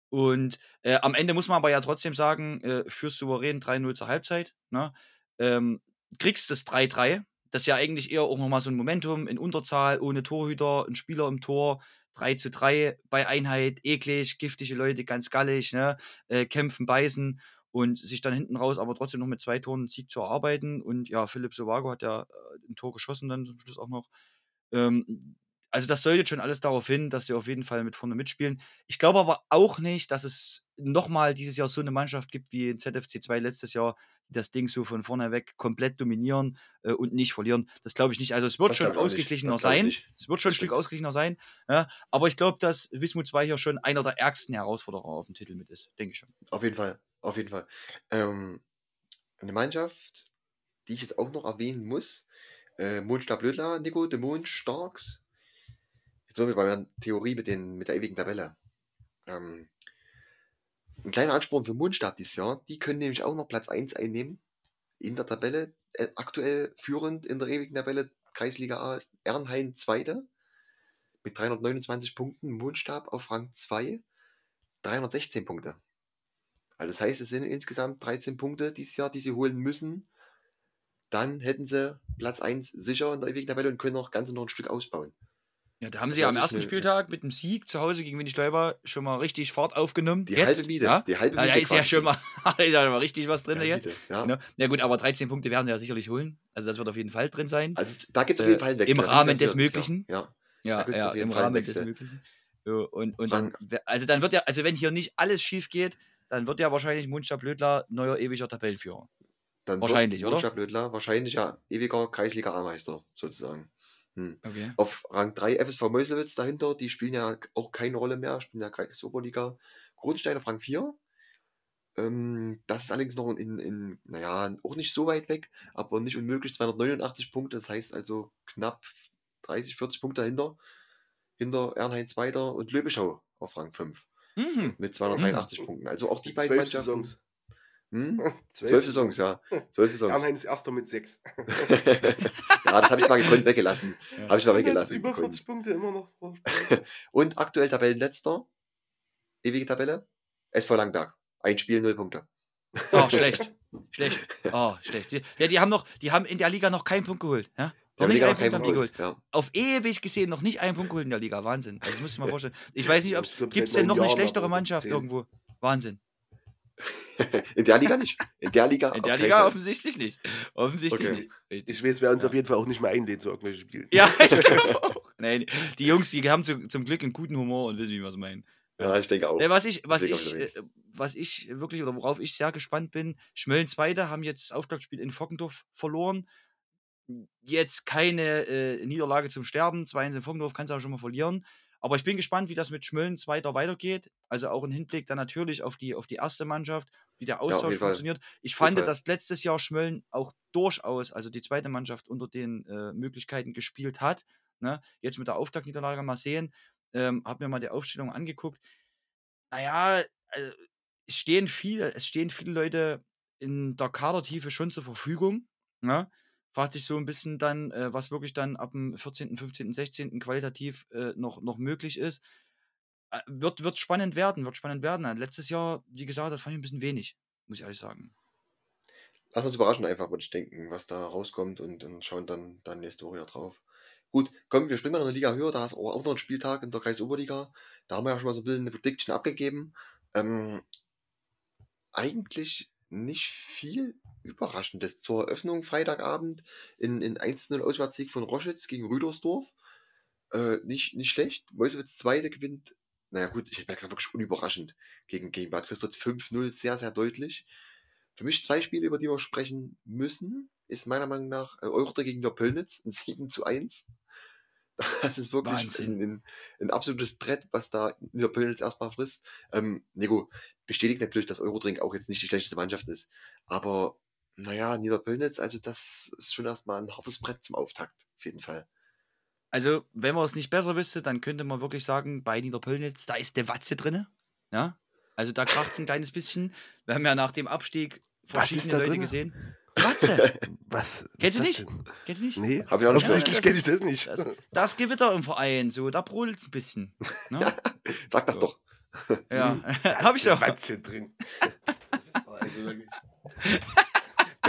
Und äh, am Ende muss man aber ja trotzdem sagen, äh, fürs souverän 3-0 zur Halbzeit. Ne? Ähm, kriegst das 3-3, das ist ja eigentlich eher auch nochmal so ein Momentum in Unterzahl, ohne Torhüter, ein Spieler im Tor, 3 zu 3 bei Einheit, eklig, giftige Leute, ganz gallig, ne? äh, kämpfen, beißen und sich dann hinten raus aber trotzdem noch mit zwei Toren einen Sieg zu erarbeiten. Und ja, Philipp Sovago hat ja äh, ein Tor geschossen dann zum Schluss auch noch. Ähm, also das deutet schon alles darauf hin, dass sie auf jeden Fall mit vorne mitspielen. Ich glaube aber auch nicht, dass es nochmal dieses Jahr so eine Mannschaft gibt wie in ZFC 2 letztes Jahr, die das Ding so von vorne weg komplett dominieren äh, und nicht verlieren. Das glaube ich nicht. Also es wird Das schon ausgeglichener sein. Es wird schon ein Das Stück stimmt. ausgeglichener sein. Ja? Aber ich glaube, dass Wismut 2 hier schon einer der ärgsten Herausforderer auf dem Titel mit ist. Denke ich schon. Auf jeden Fall, auf jeden Fall. Ähm, eine Mannschaft, die ich jetzt auch noch erwähnen muss, äh, Mondstab Lödler, Nico, de Mond, Starks. Jetzt sind wir bei der Theorie mit, den, mit der ewigen Tabelle. Ähm, ein kleiner Ansporn für Mondstab dieses Jahr, die können nämlich auch noch Platz 1 einnehmen in der Tabelle. Äh, aktuell führend in der ewigen Tabelle Kreisliga A ist Ernhain Zweite mit 329 Punkten, Mondstab auf Rang 2 316 Punkte. Also das heißt, es sind insgesamt 13 Punkte dieses Jahr, die sie holen müssen. Dann hätten sie Platz 1 sicher in der ewigen Tabelle und können noch ganz noch ein Stück ausbauen. Ja, da haben sie ja am ersten ne- Spieltag mit dem Sieg zu Hause gegen Winnie Schleiber schon mal richtig Fahrt aufgenommen. Die Jetzt, halbe Miete. Ja? Die halbe Ja, da ist ja schon mal, ist ja mal richtig was drin Ja, jetzt. Miete, Ja. Ne? Ja gut, aber 13 Punkte werden sie ja sicherlich holen. Also das wird auf jeden Fall drin sein. Also da gibt es auf Äh, jeden Fall einen Wechsel. im Rahmen des Möglichen. Ja, ja jeden im Fall Rahmen des. Möglichen. Und, und dann, also dann wird ja, also wenn hier nicht alles schief geht, dann wird ja wahrscheinlich Mundstab Blödler neuer ewiger Tabellenführer. Dann Wahrscheinlich, oder? Lödler wahrscheinlich ja ewiger Kreisliga A-Meister sozusagen. Hm. Okay. Auf Rang 3 FSV Meuselwitz dahinter, die spielen ja auch keine Rolle mehr, spielen ja Kreis Oberliga. Grundstein auf Rang 4. Ähm, das ist allerdings noch in, in, naja, auch nicht so weit weg, aber nicht unmöglich, 289 Punkte, das heißt also knapp 30, 40 Punkte dahinter. Hinter Ernheim Zweiter und Löbeschau auf Rang 5 Mhm. mit 283 Punkten. Also auch die beiden Mannschaften. Saisons. Hm? Zwölf Saisons, ja. Zwölf Saisons. Ernheim ist erster mit sechs. ja, das habe ich mal gekonnt weggelassen. Ja. Habe ich mal weggelassen. Über gekonnt. 40 Punkte immer noch. Und aktuell Tabellenletzter. Ewige Tabelle. SV Langberg. Ein Spiel, null Punkte. Oh, schlecht. Schlecht. Oh, schlecht. Die- Ja, die haben noch, die haben in der Liga noch keinen Punkt geholt. Ja? Die Noch haben nicht Liga einen Punkt haben die geholt. Ja. Auf ewig gesehen noch nicht einen Punkt geholt in der Liga. Wahnsinn. Also das musst du dir mal vorstellen. Ich weiß nicht, ob Ich gibt es denn noch eine schlechtere Mannschaft irgendwo? Wahnsinn. In der Liga nicht. In der Liga. In der Liga offensichtlich nicht. Offensichtlich Okay. nicht. Ich weiß, wer uns Ja. auf jeden Fall auch nicht mehr einlädt zu irgendwelchen Spielen. Ja, ich glaube auch. Nein, die Jungs, die haben zu, zum Glück einen guten Humor und wissen, wie wir es meinen. Ja, ich denke auch. Was ich, was ich äh, was ich wirklich oder worauf ich sehr gespannt bin, Schmölln Zweite haben jetzt das Auftaktspiel in Fockendorf verloren. Jetzt keine äh, Niederlage zum Sterben. 2-1 in Fockendorf kannst du auch schon mal verlieren. Aber ich bin gespannt, wie das mit Schmölln Zweiter weitergeht. Also auch im Hinblick dann natürlich auf die, auf die erste Mannschaft, wie der Austausch Fall. funktioniert. Ich fand, dass letztes Jahr Schmölln auch durchaus, also die zweite Mannschaft unter den äh, Möglichkeiten gespielt hat. Ne? Jetzt mit der Auftaktniederlage mal sehen. Ähm, hab mir mal die Aufstellung angeguckt. Naja, also, es stehen viele, es stehen viele Leute in der Kadertiefe schon zur Verfügung. Ne? Fragt sich so ein bisschen dann, äh, was wirklich dann ab dem 14., 15., 16. qualitativ äh, noch, noch möglich ist. Äh, wird, wird spannend werden, wird spannend werden. Äh, Letztes Jahr, wie gesagt, das fand ich ein bisschen wenig, muss ich ehrlich sagen. Lass uns überraschen einfach, würde ich denken, was da rauskommt und, und schauen dann, dann nächste Woche drauf. Gut, komm, wir springen mal in eine Liga höher, da ist auch noch ein Spieltag in der Kreisoberliga. Da haben wir ja schon mal so ein bisschen eine Prediction abgegeben. Ähm, eigentlich nicht viel Überraschendes. Zur Eröffnung Freitagabend in, in 1-0 Auswärtssieg von Roschitz gegen Rüdersdorf. Äh, nicht, nicht schlecht. Meuselwitz Zweite gewinnt, naja gut, ich merke es wirklich unüberraschend gegen, gegen Bad Christoph 5-0, sehr, sehr deutlich. Für mich zwei Spiele, über die wir sprechen müssen, ist meiner Meinung nach äh, gegen der Pölnitz, ein 7 zu 1. Das ist wirklich ein, ein, ein absolutes Brett, was da in der Pölnitz erstmal frisst. Ähm, Nico, bestätigt natürlich, dass Eurodrink auch jetzt nicht die schlechteste Mannschaft ist. Aber naja, Niederpölnitz, also das ist schon erstmal ein hartes Brett zum Auftakt, auf jeden Fall. Also, wenn man es nicht besser wüsste, dann könnte man wirklich sagen, bei Niederpölnitz, da ist der Watze drin. Ja? Also da kracht es ein kleines bisschen. Wir haben ja nach dem Abstieg verschiedene Leute drinne? gesehen. Watze! Was? Kennst du nicht? denn? Kennst du nicht? Nee, Hab ich auch gehört. offensichtlich kenne ich das nicht. Das, das Gewitter im Verein, so, da brodelt es ein bisschen. Ne? Sag das Ja. doch. Ja, habe ich doch. Watze drin. Das ist also wirklich-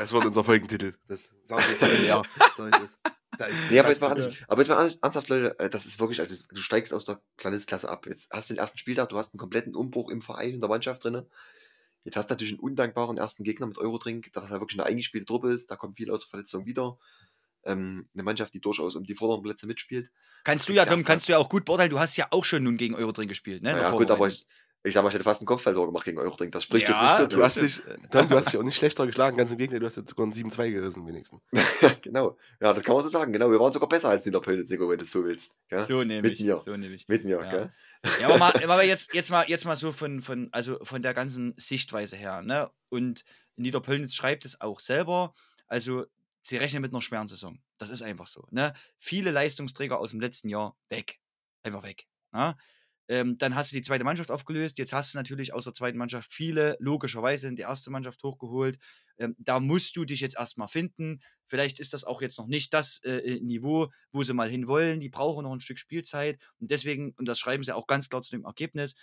Das wird unser Folgentitel. Das sagen wir jetzt mal ja. Da ist Nee, aber jetzt, mal, aber jetzt mal ernst- ernsthaft, Leute, äh, das ist wirklich, also du steigst aus der Landesklasse ab. Jetzt hast du den ersten Spieltag, du hast einen kompletten Umbruch im Verein, in der Mannschaft drin. Jetzt hast du natürlich einen undankbaren ersten Gegner mit Eurodrink, das ja wirklich eine eingespielte Truppe ist, da kommt viel aus der Verletzung wieder. Ähm, eine Mannschaft, die durchaus um die vorderen Plätze mitspielt. Kannst du ja, Tom, kannst du ja auch gut beurteilen. Du hast ja auch schon nun gegen Eurodring gespielt, ne? Ja, gut, aber ich, ich sag mal, ich hätte fast einen Kopfballtor gemacht gegen Eurodrink. Das spricht Ja, jetzt Du nicht hast für dich, Tom, du hast dich auch nicht schlechter geschlagen, ganz im Gegenteil, du hast jetzt sogar ein 7-2 gerissen wenigstens. Genau. Ja, das kann man so sagen. Genau, wir waren sogar besser als Niederpölnitz, Nico, wenn du es so willst. Ja? So nämlich. mir. So nämlich. Mit mir, Ja. gell? Ja, aber mal, aber jetzt, jetzt, mal, jetzt mal so von, von, also von der ganzen Sichtweise her. Ne? Und Niederpölnitz schreibt es auch selber. Also, sie rechnen mit einer schweren Saison. Das ist einfach so. Ne? Viele Leistungsträger aus dem letzten Jahr weg. Einfach weg. Ne? Ähm, dann hast du die zweite Mannschaft aufgelöst. Jetzt hast du natürlich aus der zweiten Mannschaft viele logischerweise in die erste Mannschaft hochgeholt. Ähm, da musst du dich jetzt erstmal finden. Vielleicht ist das auch jetzt noch nicht das äh, äh, Niveau, wo sie mal hinwollen. Die brauchen noch ein Stück Spielzeit. Und deswegen, und das schreiben sie auch ganz klar zu dem Ergebnis,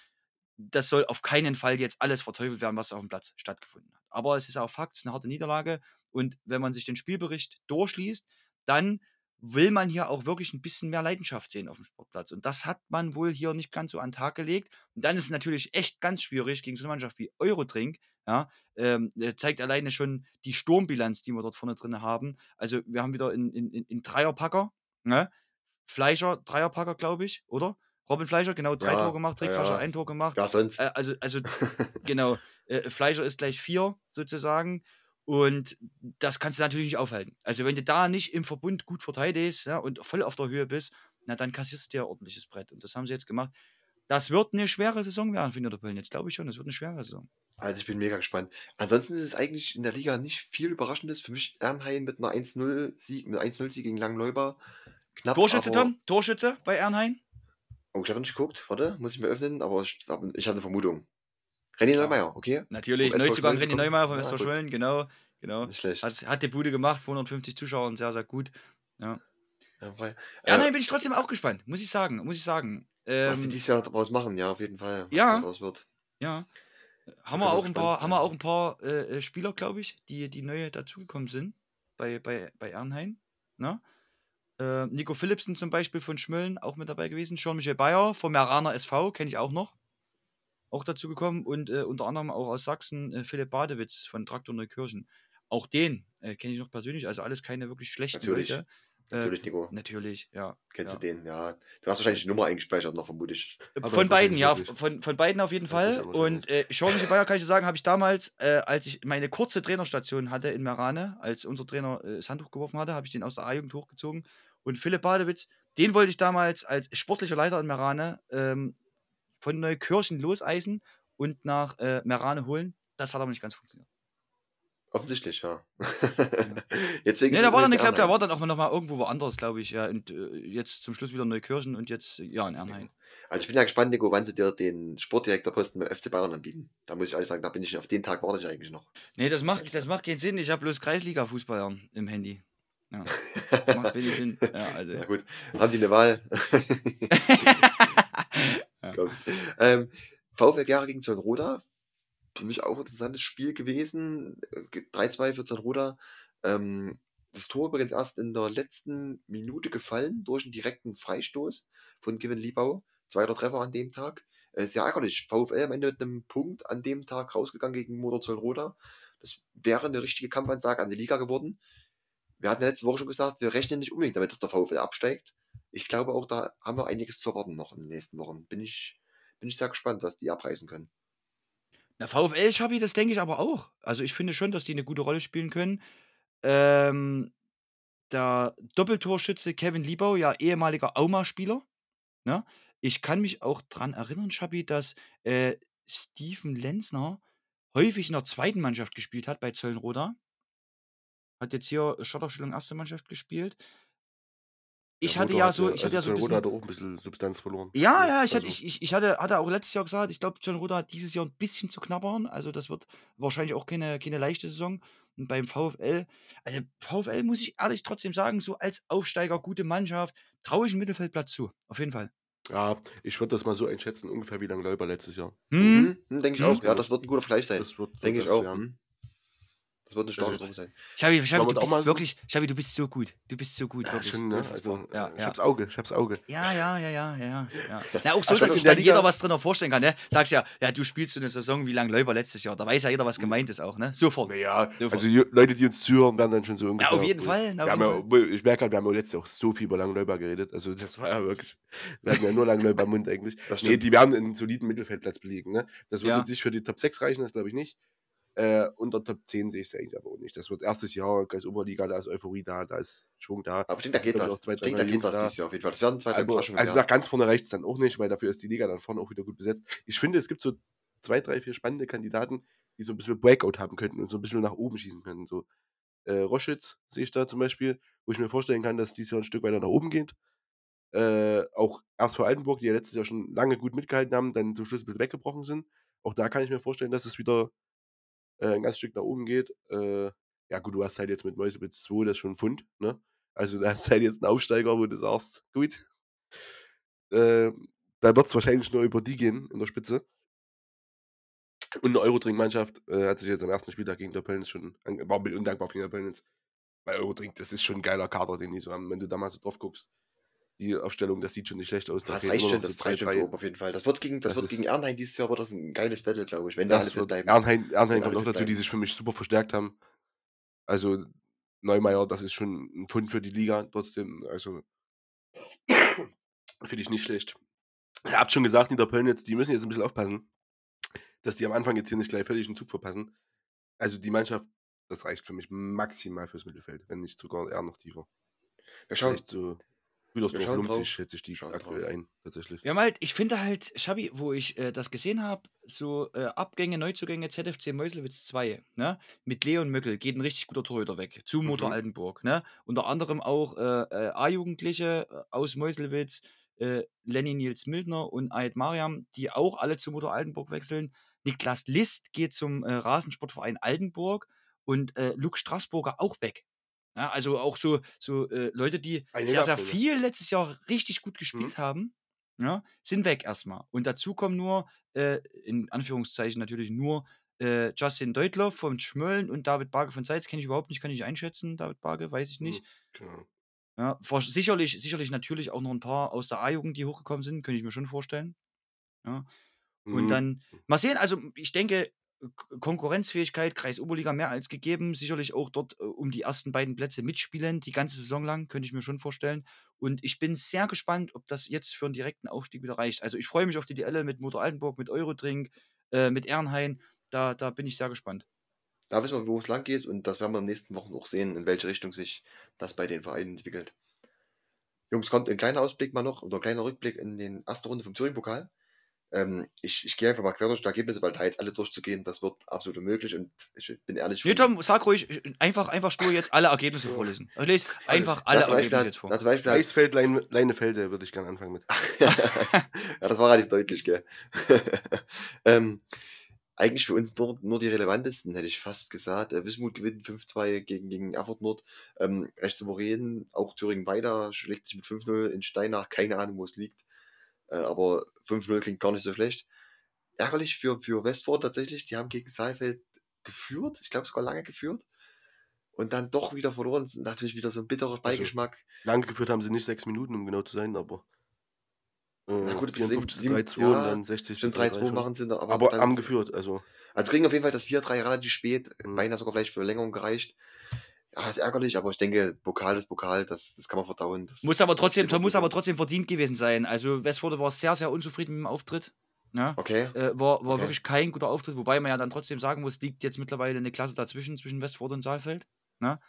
das soll auf keinen Fall jetzt alles verteufelt werden, was auf dem Platz stattgefunden hat. Aber es ist auch Fakt, es ist eine harte Niederlage. Und wenn man sich den Spielbericht durchliest, dann will man hier auch wirklich ein bisschen mehr Leidenschaft sehen auf dem Sportplatz. Und das hat man wohl hier nicht ganz so an den Tag gelegt. Und dann ist es natürlich echt ganz schwierig gegen so eine Mannschaft wie Eurotrink. Ja, ähm, äh, zeigt alleine schon die Sturmbilanz, die wir dort vorne drin haben. Also wir haben wieder in, in, in, Dreierpacker, ne? Fleischer, Dreierpacker, glaube ich, oder? Robin Fleischer, genau, drei Ja, Tore gemacht, Rick ja, Fleischer ja. ein Tor gemacht. Ja, sonst. Äh, also, also genau, äh, Fleischer ist gleich vier sozusagen. Und das kannst du natürlich nicht aufhalten. Also, wenn du da nicht im Verbund gut verteidigst ja, und voll auf der Höhe bist, na, dann kassierst du dir ein ordentliches Brett. Und das haben sie jetzt gemacht. Das wird eine schwere Saison werden für Niederpöln. Jetzt glaube ich schon, das wird eine schwere Saison. Also ich bin mega gespannt. Ansonsten ist es eigentlich in der Liga nicht viel Überraschendes. Für mich Ernheim mit einer 1-0-Sieg, mit 1-0-Sieg gegen Langneuber. Knapp, Torschütze, aber, Tom? Torschütze bei Ernheim? Oh, ich habe nicht geguckt. Warte, muss ich mir öffnen, aber ich habe hab eine Vermutung. René Ja. Neumeier, okay? Natürlich, Vom SV Neuzugang René Neumeier von Ja, gut. Schwellen, genau. genau. Nicht schlecht. Hat, hat die Bude gemacht, 250 Zuschauer und sehr, sehr gut. Ja, frei. Äh, Ernheim bin ich trotzdem auch gespannt, muss ich sagen. Muss ich sagen. was die Ähm, dieses Jahr daraus machen, ja, auf jeden Fall. Was Ja. daraus wird. Ja. Haben wir auch ein paar, haben wir auch ein paar äh, äh, Spieler, glaube ich, die, die neu dazugekommen sind bei, bei, bei Ernheim. Ne? Äh, Nico Philipsen zum Beispiel von Schmölln auch mit dabei gewesen. Jean-Michel Bayer vom Meraner SV, kenne ich auch noch. Auch dazu gekommen. Und äh, unter anderem auch aus Sachsen äh, Philipp Badewitz von Traktor Neukirchen. Auch den äh, kenne ich noch persönlich. Also alles keine wirklich schlechten Natürlich. Leute. Äh, Natürlich, Nico. Natürlich, ja. Kennst ja. du den? Ja. Du hast wahrscheinlich die Nummer eingespeichert noch, vermutlich. Aber Von beiden, ja, von, von beiden auf jeden Fall. Und äh, Jean-Michel Bayer, kann ich dir sagen, habe ich damals, äh, als ich meine kurze Trainerstation hatte in Merane, als unser Trainer äh, das Handtuch geworfen hatte, habe ich den aus der A-Jugend hochgezogen. Und Philipp Badewitz, den wollte ich damals als sportlicher Leiter in Merane ähm, von Neukirchen loseisen und nach äh, Merane holen. Das hat aber nicht ganz funktioniert. Offensichtlich, ja. Jetzt Nee, der war dann, ich glaube, der war dann auch noch mal irgendwo woanders, glaube ich. Ja, und äh, jetzt zum Schluss wieder Neukirchen und jetzt, äh, ja, in Ernheim. Also ich bin ja gespannt, Nico, wann sie dir den Sportdirektorposten beim FC Bayern anbieten. Da muss ich ehrlich sagen, da bin ich auf den Tag warte ich eigentlich noch. Nee, das macht, das macht keinen Sinn. Ich habe bloß Kreisliga-Fußball im Handy. Ja. Macht wenig Sinn. Ja, also. Ja gut, haben die eine Wahl? Kommt. ähm, VfL Gera gegen Zornroda. Für mich auch ein interessantes Spiel gewesen. Äh, 3-2 für Zornroda. Ähm, das Tor übrigens erst in der letzten Minute gefallen durch einen direkten Freistoß von Kevin Liebau. Zweiter Treffer an dem Tag. Äh, sehr ärgerlich. VfL am Ende mit einem Punkt an dem Tag rausgegangen gegen Motor Zollroda. Das wäre eine richtige Kampfansage an die Liga geworden. Wir hatten ja letzte Woche schon gesagt, wir rechnen nicht unbedingt damit, dass der VfL absteigt. Ich glaube auch, da haben wir einiges zu erwarten noch in den nächsten Wochen. Bin ich, bin ich sehr gespannt, was die abreißen können. Na, VfL Schabi, das denke ich aber auch. Also ich finde schon, dass die eine gute Rolle spielen können. Ähm, der Doppeltorschütze Kevin Liebau, ja ehemaliger Auma-Spieler. Ne? Ich kann mich auch daran erinnern, Schabi, dass äh, Steven Lenzner häufig in der zweiten Mannschaft gespielt hat bei Zöllenroda. Hat jetzt hier Startaufstellung erste Mannschaft gespielt. Ich Der hatte Motor ja so, ich hatte ja so ein Roda bisschen. hat auch ein bisschen Substanz verloren. Ja, ja, ich, hatte, also- ich, ich, ich hatte, hatte auch letztes Jahr gesagt, ich glaube, John Rudder hat dieses Jahr ein bisschen zu knabbern. Also, das wird wahrscheinlich auch keine, keine leichte Saison. Und beim VfL, also VfL muss ich ehrlich trotzdem sagen, so als Aufsteiger, gute Mannschaft, traue ich einen Mittelfeldplatz zu. Auf jeden Fall. Ja, ich würde das mal so einschätzen, ungefähr wie Langläuber letztes Jahr. Hm? Mhm, hm, denke ich Hm? auch. Ja, das wird ein guter Vergleich sein. Das wird so Denke ich das auch. werden. hm. Das wird eine starke Also- Truppe sein. Schabi, wir du bist so- wirklich, Schabi, du bist so gut. Du bist so gut, Ja, wirklich. schon, ne? Also, ja, ich ja. hab's Auge, ich hab's Auge. Ja, ja, ja, ja, ja, ja. Na, auch so, Also dass sich dann Liga- jeder was drin vorstellen kann. Ne? Sagst ja, ja, du spielst so eine Saison wie lang Läuber letztes Jahr. Da weiß ja jeder, was gemeint ist auch, ne? Sofort. Naja, Sofort. also die Leute, die uns zuhören, werden dann schon so ungefähr. Ja, auf jeden Fall. na, Wir auf jeden ja, Fall. ich merke halt, wir haben ja letztes Jahr auch so viel über Langläufer geredet. Also das war ja wirklich, wir hatten ja nur Langläufer im Mund eigentlich. Das Nee, die werden einen soliden Mittelfeldplatz belegen. Ne? Das wird Ja. nicht für die Top 6 reichen, das glaube ich nicht. Äh, unter Top 10 sehe ich es eigentlich aber auch nicht. Das wird erstes Jahr, Kreis Oberliga, da ist Euphorie da, da ist Schwung da. Aber ich denke, da geht was. zwei, denke, da geht was dieses Jahr auf jeden Fall. Das werden zwei, drei Aber, Überraschungen. also ja. nach ganz vorne reicht es dann auch nicht, weil dafür ist die Liga dann vorne auch wieder gut besetzt. Ich finde, es gibt so zwei, drei, vier spannende Kandidaten, die so ein bisschen Breakout haben könnten und so ein bisschen nach oben schießen können. So äh, Roschitz sehe ich da zum Beispiel, wo ich mir vorstellen kann, dass dieses Jahr ein Stück weiter nach oben geht. Äh, auch RSV Altenburg, die ja letztes Jahr schon lange gut mitgehalten haben, dann zum Schluss ein bisschen weggebrochen sind. Auch da kann ich mir vorstellen, dass es wieder äh, ein ganz Stück nach oben geht. Äh, ja, gut, du hast halt jetzt mit Mäusewitz 2 das schon ein Fund, ne? Also da hast halt jetzt einen Aufsteiger, wo du sagst, gut, äh, da wird es wahrscheinlich nur über die gehen in der Spitze. Und eine Eurodrink-Mannschaft äh, hat sich jetzt am ersten Spieltag gegen der Pölnitz schon, war bisschen undankbar für der Pölnitz. Weil Eurodrink, das ist schon ein geiler Kader, den die so haben. Wenn du da mal so drauf guckst, die Aufstellung, das sieht schon nicht schlecht aus. Da Das reicht schon, noch das so reicht schon auf jeden Fall. Das wird gegen, das Das wird gegen Ernheim dieses Jahr, aber das ist ein geiles Battle, glaube ich, wenn da alle wird bleiben. Ernheim, Ernheim kommt fit dazu, die bleiben. sich für mich super verstärkt haben. Also Neumeier, das ist schon ein Fund für die Liga trotzdem. Also finde ich nicht schlecht. Ihr habt schon gesagt, Niederpöln jetzt, die müssen jetzt ein bisschen aufpassen, dass die am Anfang jetzt hier nicht gleich völlig einen Zug verpassen. Also die Mannschaft, das reicht für mich maximal fürs Mittelfeld, wenn nicht sogar eher noch tiefer. Wir schauen, so Schauen Lumpzig schätze ich die Schauen aktuell drauf. ein, tatsächlich. Wir haben halt, ich finde halt, Schabi, wo ich äh, das gesehen habe, so äh, Abgänge, Neuzugänge, ZFC Meuselwitz 2, ne? Mit Leon Möckel geht ein richtig guter Torhüter weg. Zu Motor Mhm. Altenburg, ne? Unter anderem auch äh, äh, A-Jugendliche äh, aus Meuselwitz, äh, Lenny Nils Mildner und Ayed Mariam, die auch alle zu Motor Altenburg wechseln. Niklas List geht zum äh, Rasensportverein Altenburg und äh, Luke Straßburger auch weg. Ja, also auch so, so äh, Leute, die Eine sehr, sehr viel letztes Jahr richtig gut gespielt haben, ja, sind weg erstmal. Und dazu kommen nur, äh, in Anführungszeichen natürlich nur, äh, Justin Deutler von Schmölln und David Barge von Seitz. Kenne ich überhaupt nicht, kann ich nicht einschätzen. David Barge, weiß ich nicht. Genau. Ja, vor- sicherlich, sicherlich natürlich auch noch ein paar aus der A-Jugend, die hochgekommen sind, könnte ich mir schon vorstellen. Ja. Und Mhm. dann mal sehen, also ich denke, Konkurrenzfähigkeit, Kreis Oberliga mehr als gegeben, sicherlich auch dort äh, um die ersten beiden Plätze mitspielen, die ganze Saison lang, könnte ich mir schon vorstellen. Und ich bin sehr gespannt, ob das jetzt für einen direkten Aufstieg wieder reicht. Also ich freue mich auf die DL mit Motor Altenburg, mit Eurodrink, äh, mit Ehrenhain. Da, da bin ich sehr gespannt. da wissen wir, wo es lang geht und das werden wir in den nächsten Wochen auch sehen, in welche Richtung sich das bei den Vereinen entwickelt. Jungs, kommt ein kleiner Ausblick mal noch oder ein kleiner Rückblick in den ersten Runde vom Thüringen-Pokal. Ähm, ich, ich gehe einfach mal quer durch die Ergebnisse, weil da jetzt alle durchzugehen, das wird absolut unmöglich und ich bin ehrlich. Nee, Tom, sag ruhig, einfach, einfach stur jetzt alle Ergebnisse vorlesen. Ich lese einfach alle Beispiel Ergebnisse hat- jetzt vor. na, zum Beispiel hat- Eisfeld, Leine, Leinefelde würde ich gerne anfangen mit. ja, das war relativ deutlich, gell? ähm, eigentlich für uns nur, nur die relevantesten, hätte ich fast gesagt. Äh, Wismut gewinnt 5-2 gegen, gegen Erfurt Nord. Ähm, recht souverän. Auch Thüringen weiter schlägt sich mit 5-0 in Steinach. Keine Ahnung, wo es liegt. Äh, aber 5-0 klingt gar nicht so schlecht. Ärgerlich für, für Westford tatsächlich. Die haben gegen Saalfeld geführt. Ich glaube sogar lange geführt. Und dann doch wieder verloren. Natürlich wieder so ein bitterer Beigeschmack. Lang geführt haben sie nicht sechs Minuten, um genau zu sein, aber. Äh, Na gut, bis 54 sieben- 3-2 ja, und dann 60 Stimmt, 3-3 3-2 schon. machen sie da. Aber, Aber dann- am geführt, also. Also kriegen auf jeden Fall das 4-3 relativ spät, Mhm. beinahe sogar vielleicht für Verlängerung gereicht. Ja, ist ärgerlich, aber ich denke, Pokal ist Pokal, das, das kann man verdauen. Das Muss aber trotzdem, muss aber trotzdem verdient gewesen sein. Also Westforde war sehr, sehr unzufrieden mit dem Auftritt. Ja. Okay, Äh, war war Okay. wirklich kein guter Auftritt, wobei man ja dann trotzdem sagen muss, liegt jetzt mittlerweile eine Klasse dazwischen, zwischen Westford und Saalfeld. Ne?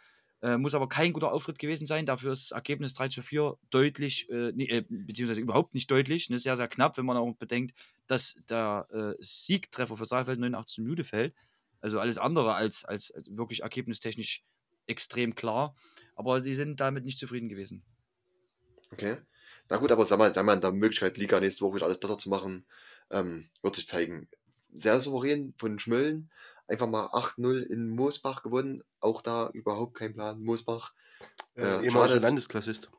Äh, muss aber kein guter Auftritt gewesen sein. Dafür ist das Ergebnis 3 zu 4 deutlich, äh, nee, äh, beziehungsweise überhaupt nicht deutlich, ne? sehr, sehr knapp, wenn man auch bedenkt, dass der äh, Siegtreffer für Saalfeld 89 Minute fällt. Also alles andere als, als als wirklich ergebnistechnisch extrem klar. Aber sie sind damit nicht zufrieden gewesen. okay. Na gut, aber sagen wir, sagen wir in der Möglichkeit, Liga nächste Woche wieder alles besser zu machen, ähm, wird sich zeigen. Sehr souverän von Schmölln. Einfach mal 8-0 in Moosbach gewonnen. Auch da überhaupt kein Plan. Moosbach. Äh, dass- Landesklassist.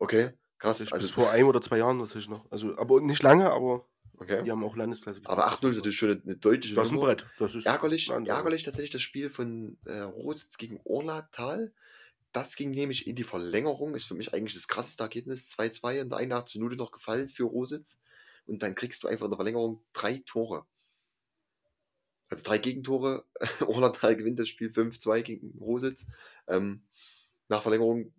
Okay, krass. Also Also, bis vor einem oder zwei Jahren natürlich noch. Also, aber nicht lange, aber Okay. Die haben auch Landesklasse Aber 8-0 ist natürlich schon eine, eine deutliche Das ist ein Nummer. Brett. Das ist Ärgerlich, ärgerlich tatsächlich das Spiel von äh, Rositz gegen Orlatal. Das ging nämlich in die Verlängerung. Ist für mich eigentlich das krasseste Ergebnis. 2-2 in der 81. Minute noch gefallen für Rositz. Und dann kriegst du einfach in der Verlängerung drei Tore. Also drei Gegentore. Orlatal gewinnt das Spiel 5-2 gegen Rositz. Ähm, nach Verlängerung.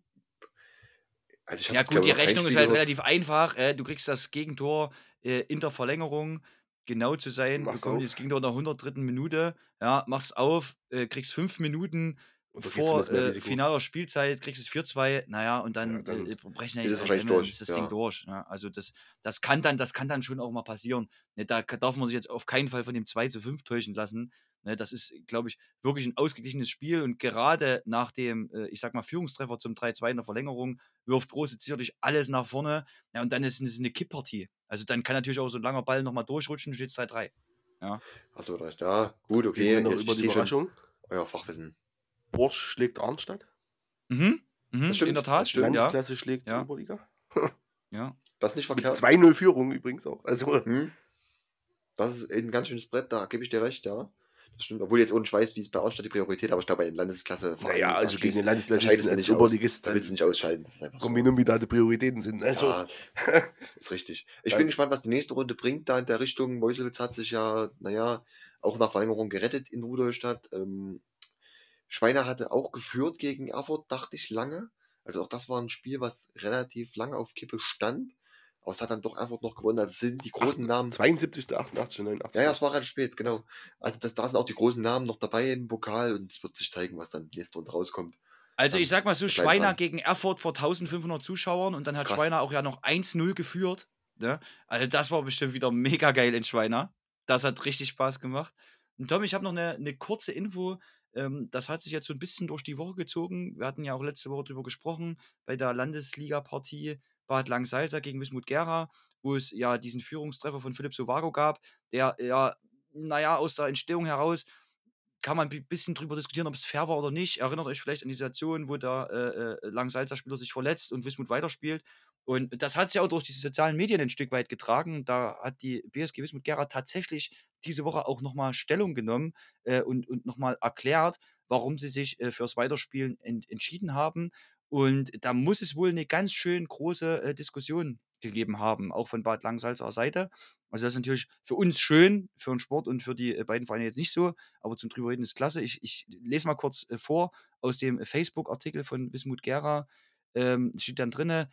Also ich hab, Ja gut, glaub, die Rechnung ist halt relativ einfach. Äh, du kriegst das Gegentor äh, in der Verlängerung, genau zu sein, bekommen auf. dieses Gegentor in der 103. Minute. Ja, machst auf, äh, kriegst fünf Minuten vor äh, finaler Spielzeit, kriegst es 4-2, naja, und dann, Ja, dann äh, brechen ist es wahrscheinlich durch, ist das ja. Ding durch. Ja, also das, das, kann dann, das kann dann schon auch mal passieren. Ne, da darf man sich jetzt auf keinen Fall von dem 2 zu 5 täuschen lassen. Ne, das ist, glaube ich, wirklich ein ausgeglichenes Spiel und gerade nach dem, äh, ich sag mal, Führungstreffer zum 3-2 in der Verlängerung wirft Rose sicherlich alles nach vorne ja, und dann ist es eine Kipppartie. Also dann kann natürlich auch so ein langer Ball nochmal durchrutschen, steht 3-3. Hast du recht. Ja, gut, okay. wir noch Ich, über die Überraschung. euer Fachwissen. Borsch schlägt Arnstadt. Mhm. Mhm. Das stimmt, in der Tat, das stimmt, stimmt, ja. Landesklasse schlägt Ja. die Oberliga. ja. Das ist nicht verkehrt. 2-0 Führung übrigens auch. Also, Hm? Das ist ein ganz schönes Brett, da gebe ich dir recht, ja. Das stimmt. Obwohl jetzt ohne ich weiß, wie es bei Arnstadt die Priorität, aber ich glaube, bei den Landesklasse naja, also gegen den Landesklasse du als nicht. Oberligist. Da willst du nicht ausscheiden. Das ist einfach so. Kombinum, wie da die Prioritäten sind. Also, Ja, ist richtig. Ich Ja. bin gespannt, was die nächste Runde bringt, da in der Richtung. Meuselwitz hat sich ja, naja, auch nach Verlängerung gerettet in Rudolstadt. Ähm, Schweiner hatte auch geführt gegen Erfurt, dachte ich lange. Also auch das war ein Spiel, was relativ lange auf Kippe stand. Aber es hat dann doch Erfurt noch gewonnen. Also sind die großen Namen. 72., 88., 89. Ja, ja, es war relativ spät, genau. Also das, da sind auch die großen Namen noch dabei im Pokal und es wird sich zeigen, was dann die nächste Runde rauskommt. Also Ähm, ich sag mal so, Schweiner dran. gegen Erfurt vor 1500 Zuschauern und dann hat krass. Schweiner auch ja noch 1-0 geführt. Ne? Also das war bestimmt wieder mega geil in Schweiner. Das hat richtig Spaß gemacht. Und Tom, ich habe noch eine, eine kurze Info. Ähm, das hat sich jetzt so ein bisschen durch die Woche gezogen. Wir hatten ja auch letzte Woche drüber gesprochen, bei der Landesliga-Partie Bad Langsalza gegen Wismut Gera, wo es ja diesen Führungstreffer von Philipp Sovago gab, der ja, naja, aus der Entstehung heraus kann man ein bisschen drüber diskutieren, ob es fair war oder nicht. Erinnert euch vielleicht an die Situation, wo der äh, äh, Langsalzer Spieler sich verletzt und Wismut weiterspielt. Und das hat sich auch durch diese sozialen Medien ein Stück weit getragen. Da hat die BSG Wismut Gera tatsächlich diese Woche auch nochmal Stellung genommen äh, und, und nochmal erklärt, warum sie sich äh, fürs Weiterspielen ent entschieden haben. Und da muss es wohl eine ganz schön große äh, Diskussion gegeben haben, auch von Bad Langsalzer Seite. Also das ist natürlich für uns schön, für den Sport und für die äh, beiden Vereine jetzt nicht so, aber zum drüber reden ist klasse. Ich, ich lese mal kurz äh, vor aus dem Facebook-Artikel von Wismut Gera. Ähm, steht dann drinne,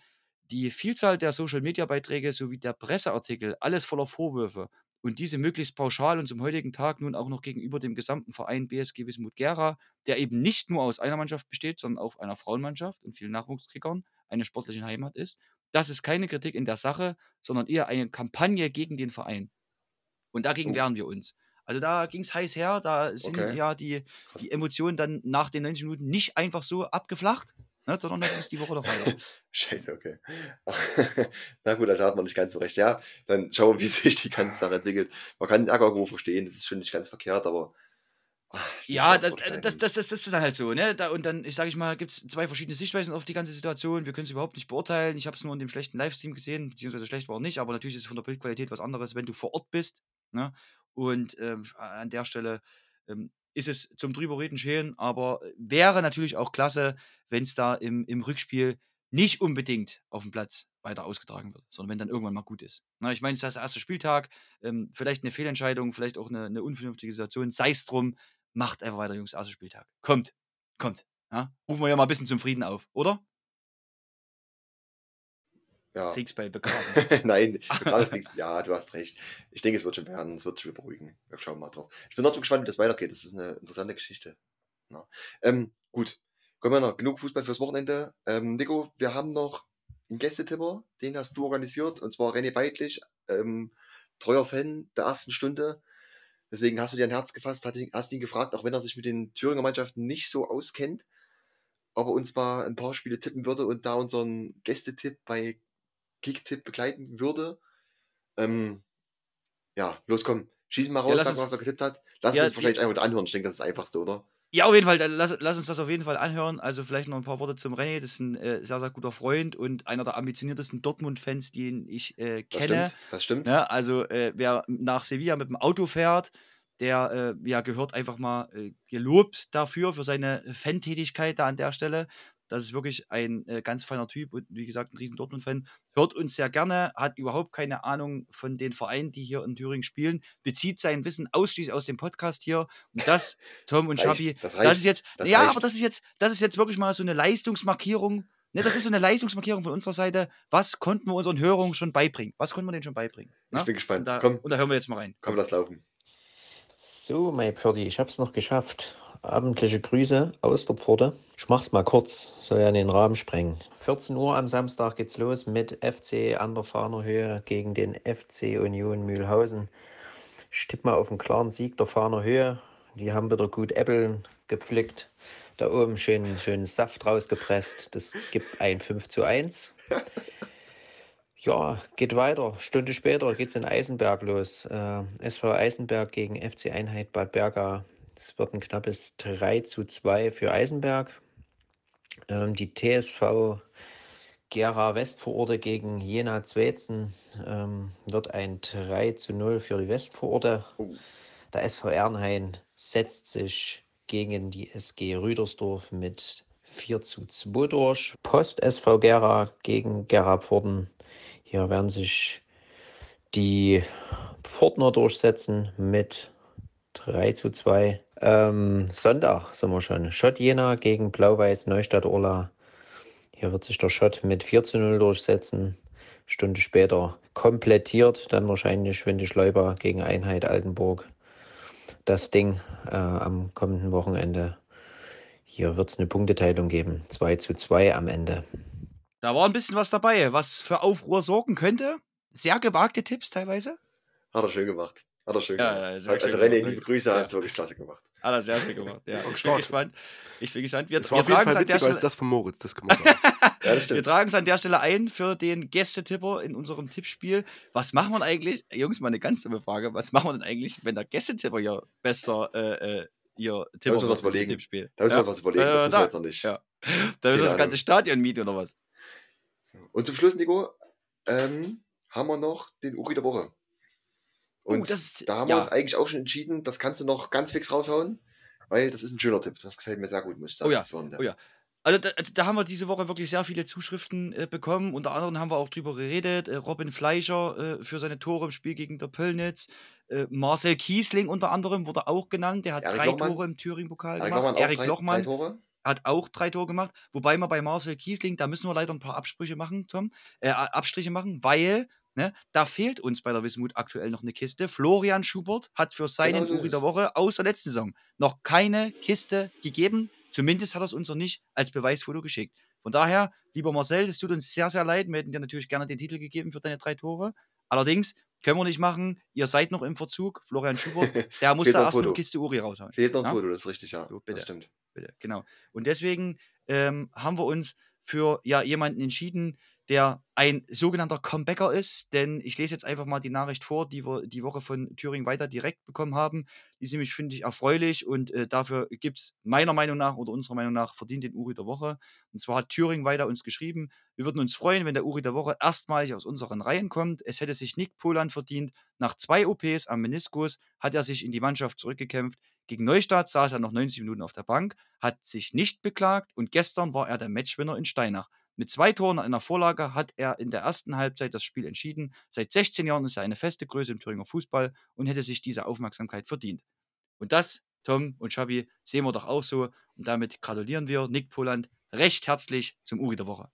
die Vielzahl der Social-Media-Beiträge sowie der Presseartikel, alles voller Vorwürfe und diese möglichst pauschal und zum heutigen Tag nun auch noch gegenüber dem gesamten Verein BSG Wismut Gera, der eben nicht nur aus einer Mannschaft besteht, sondern auch einer Frauenmannschaft und vielen Nachwuchskickern, eine sportliche Heimat ist. Das ist keine Kritik in der Sache, sondern eher eine Kampagne gegen den Verein. Und dagegen Oh. wehren wir uns. Also da ging es heiß her, da sind Okay. ja die, die Emotionen dann nach den 90 Minuten nicht einfach so abgeflacht, ne, ging es die Woche noch weiter. Scheiße, okay. Na gut, da hat man nicht ganz so recht. Ja, dann schauen wir, wie sich die ganze Sache entwickelt. Man kann den Ärger irgendwo verstehen, das ist schon nicht ganz verkehrt, aber. ah, Ja, auch das, dort äh, das, das, das, das ist dann halt so, ne? Da, und dann, ich sage ich mal, gibt es zwei verschiedene Sichtweisen auf die ganze Situation. Wir können es überhaupt nicht beurteilen. Ich habe es nur in dem schlechten Livestream gesehen, beziehungsweise schlecht war nicht, aber natürlich ist es von der Bildqualität was anderes, wenn du vor Ort bist. Ne? Und ähm, an der Stelle ähm, ist es zum drüberreden schön, aber wäre natürlich auch klasse, wenn es da im, im Rückspiel nicht unbedingt auf dem Platz weiter ausgetragen wird, sondern wenn dann irgendwann mal gut ist. Na, ich meine, es ist der erste Spieltag, ähm, vielleicht eine Fehlentscheidung, vielleicht auch eine, eine unvernünftige Situation, sei es drum, macht einfach weiter, Jungs, erster Spieltag. Kommt, kommt. Ja? Rufen wir ja mal ein bisschen zum Frieden auf, oder? Ja. Kriegsbeil begraben. Nein, gerade kriegst ja, du hast recht. Ich denke, es wird schon werden, es wird wieder beruhigen. Wir schauen mal drauf. Ich bin trotzdem gespannt, wie das weitergeht. Das ist eine interessante Geschichte. Ja. Ähm, gut, kommen wir noch. Genug Fußball fürs Wochenende. Ähm, Nico, wir haben noch einen Gästetipper, den hast du organisiert, und zwar René Beitlich, ähm, treuer Fan der ersten Stunde. Deswegen hast du dir ein Herz gefasst, hast ihn, hast ihn gefragt, auch wenn er sich mit den Thüringer Mannschaften nicht so auskennt, ob er uns mal ein paar Spiele tippen würde und da unseren Gästetipp bei Kicktipp begleiten würde. Ähm, ja, los komm, schieß mal Ja, raus, lass sag uns- mal, was er getippt hat. Lass Ja, uns wahrscheinlich einfach anhören. Ich denke, das ist das Einfachste, oder? Ja, auf jeden Fall, lass, lass uns das auf jeden Fall anhören. Also vielleicht noch ein paar Worte zum René. Das ist ein äh, sehr, sehr guter Freund und einer der ambitioniertesten Dortmund-Fans, den ich äh, Das kenne. stimmt, das stimmt. Ja, also äh, wer nach Sevilla mit dem Auto fährt, der äh, ja, gehört einfach mal äh, gelobt dafür, für seine Fantätigkeit da an der Stelle. Das ist wirklich ein äh, ganz feiner Typ und wie gesagt, ein riesen Dortmund-Fan. Hört uns sehr gerne, hat überhaupt keine Ahnung von den Vereinen, die hier in Thüringen spielen, bezieht sein Wissen ausschließlich aus dem Podcast hier. Und das, Tom und Schabi, das das, ist jetzt, das ja, reicht. aber das ist jetzt, das ist jetzt wirklich mal so eine Leistungsmarkierung. Ne, das ist so eine Leistungsmarkierung von unserer Seite. Was konnten wir unseren Hörern schon beibringen? Was konnten wir denen schon beibringen? Ich Ne? bin Und gespannt. da, Komm, und da hören wir jetzt mal rein. komm, lass laufen. So, mein Pfördi, ich hab's noch geschafft. Abendliche Grüße aus der Pforte. Ich mach's mal kurz, soll ja in den Rahmen sprengen. 14 Uhr am Samstag geht's los mit FC an der Fahnerhöhe gegen den FC Union Mühlhausen. Ich tippe mal auf einen klaren Sieg der Fahnerhöhe. Die haben wieder gut Äppeln gepflückt. Da oben schön, schön Saft rausgepresst. Das gibt ein 5 zu 1. Ja, geht weiter. Stunde später geht's in Eisenberg los. Äh, SV Eisenberg gegen FC Einheit Bad Berga. Es wird ein knappes 3 zu 2 für Eisenberg. Ähm, die TSV Gera Westvororte gegen Jena Zwetzen ähm, wird ein 3 zu 0 für die Westvororte. Oh. Der SV Ernhain setzt sich gegen die SG Rüdersdorf mit 4 zu 2 durch. Post SV Gera gegen Gera Pforten. Hier werden sich die Pfortner durchsetzen mit 3 zu 2. Ähm, Sonntag sind wir schon. Schott Jena gegen Blau-Weiß Neustadt Orla. Hier wird sich der Schott mit 4 zu 0 durchsetzen. Stunde später komplettiert dann wahrscheinlich Winde Schleuber gegen Einheit Altenburg. Das Ding äh, am kommenden Wochenende. Hier wird es eine Punkteteilung geben. 2 zu 2 am Ende. Da war ein bisschen was dabei, was für Aufruhr sorgen könnte. Sehr gewagte Tipps teilweise. Hat er schön gemacht. Hat er schön Ja, gemacht. ja, sehr also schön René, gemacht. liebe Grüße, Ja. hast du wirklich klasse gemacht. Hat er sehr schön gemacht. Ja, ich bin gespannt. Ich bin gespannt. Wir, Das wir war auf jeden tragen es Fall an der witziger als Stelle. das von Moritz, das man sagen. Ja, das Wir tragen es an der Stelle ein für den Gästetipper in unserem Tippspiel. Was machen wir denn eigentlich? Jungs, mal eine ganz dumme Frage. Was machen wir denn eigentlich, wenn der Gästetipper hier bester äh, äh, ihr Tipper müssen wir was überlegen. Tippspiel? Da müssen wir ja. uns was überlegen, Äh, das wissen da- wir jetzt noch nicht. Ja. Da müssen wir das ganze Stadion mieten oder was? Und zum Schluss, Nico, ähm, haben wir noch den Uri der Woche. Und Oh, das ist- da haben ja. wir uns eigentlich auch schon entschieden, das kannst du noch ganz fix raushauen, weil das ist ein schöner Tipp. Das gefällt mir sehr gut, muss ich sagen. Oh ja, Wochenende. oh ja. Also da, da haben wir diese Woche wirklich sehr viele Zuschriften äh, bekommen. Unter anderem haben wir auch drüber geredet. Äh, Robin Fleischer äh, für seine Tore im Spiel gegen der Pöllnitz. Äh, Marcel Kiesling unter anderem wurde auch genannt. Der hat Erik drei Lochmann. Tore im Thüringen-Pokal Erik gemacht. Lochmann Erik drei, Lochmann drei Tore. hat auch drei Tore gemacht. Wobei wir bei Marcel Kiesling, da müssen wir leider ein paar Absprüche machen, Tom. Äh, Abstriche machen, weil ne, da fehlt uns bei der Wismut aktuell noch eine Kiste. Florian Schubert hat für seinen Genau Uri der Woche aus der letzten Saison noch keine Kiste gegeben. Zumindest hat er es uns noch nicht als Beweisfoto geschickt. Von daher, lieber Marcel, es tut uns sehr, sehr leid. Wir hätten dir natürlich gerne den Titel gegeben für deine drei Tore. Allerdings können wir nicht machen. Ihr seid noch im Verzug. Florian Schubert, der muss da erst eine. Kiste Uri raushauen. Fehlt noch ein Ja? Foto, das ist richtig, ja. So, bitte. das stimmt. Bitte, genau. Und deswegen ähm, haben wir uns für ja, jemanden entschieden, der ein sogenannter Comebacker ist. Denn ich lese jetzt einfach mal die Nachricht vor, die wir die Woche von Thüringen weiter direkt bekommen haben. Die ist nämlich, finde ich, erfreulich und äh, dafür gibt es meiner Meinung nach oder unserer Meinung nach verdient den Uri der Woche. Und zwar hat Thüringen weiter uns geschrieben, wir würden uns freuen, wenn der Uri der Woche erstmalig aus unseren Reihen kommt. Es hätte sich Nick Polan verdient. Nach zwei OPs am Meniskus hat er sich in die Mannschaft zurückgekämpft. Gegen Neustadt saß er noch 90 Minuten auf der Bank, hat sich nicht beklagt und gestern war er der Matchwinner in Steinach. Mit zwei Toren und einer Vorlage hat er in der ersten Halbzeit das Spiel entschieden. Seit 16 Jahren ist er eine feste Größe im Thüringer Fußball und hätte sich diese Aufmerksamkeit verdient. Und das, Tom und Schabi, sehen wir doch auch so. Und damit gratulieren wir Nick Poland recht herzlich zum Uri der Woche.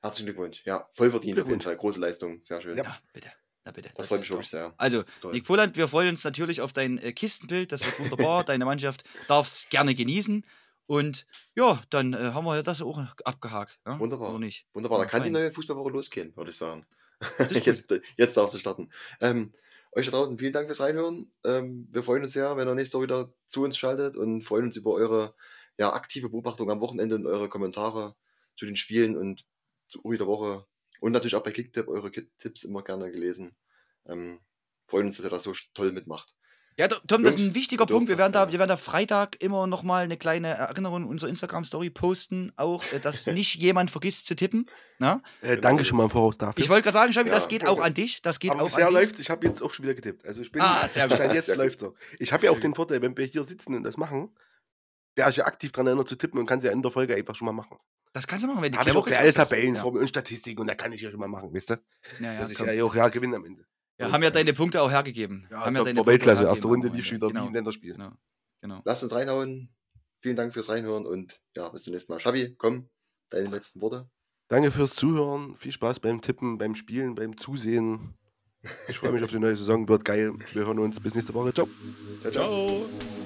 Herzlichen Glückwunsch. Ja, voll verdient auf jeden. Fall. Große Leistung. Sehr schön. Ja. Ja, bitte. Na bitte. Das freut ist mich wirklich sehr. Also, Das. Nick Poland, wir freuen uns natürlich auf dein äh, Kistenbild. Das wird wunderbar. Deine Mannschaft darf es gerne genießen. Und ja, dann äh, haben wir ja das auch abgehakt. Ja? Wunderbar. Oder nicht? Wunderbar, da kann die neue Fußballwoche losgehen, würde ich sagen. jetzt, jetzt darf sie starten. Ähm, euch da draußen vielen Dank fürs Reinhören. Ähm, wir freuen uns sehr, wenn ihr nächste Woche wieder zu uns schaltet und freuen uns über eure ja, aktive Beobachtung am Wochenende und eure Kommentare zu den Spielen und zu Uri der Woche. Und natürlich auch bei Kicktip eure Tipps immer gerne gelesen. Ähm, freuen uns, dass ihr das so toll mitmacht. Ja, Tom, das ist ein wichtiger Punkt. Wir das, werden, da, wir werden da Freitag immer noch mal eine kleine Erinnerung in unserer Instagram-Story posten. Auch, äh, dass nicht jemand vergisst zu tippen. Na? Äh, danke schon mal im Voraus dafür. Ich wollte gerade sagen, Schabi, das Ja. geht auch an dich. Das geht Aber auch bisher an dich. läuft Ich habe jetzt auch schon wieder getippt. Also ich bin. Ah, sehr gut. Jetzt läuft so. Ich habe ja auch den Vorteil, wenn wir hier sitzen und das machen, wäre ich ja aktiv dran erinnert zu tippen und kann es ja in der Folge einfach schon mal machen. Das kannst du machen, wenn die habe ich auch ist. Tabellen ja. mir und Statistiken und da kann ich ja schon mal machen, wisst ihr? Ja, ja, Dass ich komm. ja auch ja gewinne am Ende. Ja, haben ja deine Punkte auch hergegeben. Ja, haben ja deine Weltklasse. Erste Runde lief schon wieder wie Genau. ein Länderspiel. Genau. genau. Lasst uns reinhauen. Vielen Dank fürs Reinhören und ja, bis zum nächsten Mal. Schabi, komm, deine letzten Worte. Danke fürs Zuhören. Viel Spaß beim Tippen, beim Spielen, beim Zusehen. Ich freue mich auf die neue Saison. Wird geil. Wir hören uns. Bis nächste Woche. Ciao. Ciao, ciao. Ciao.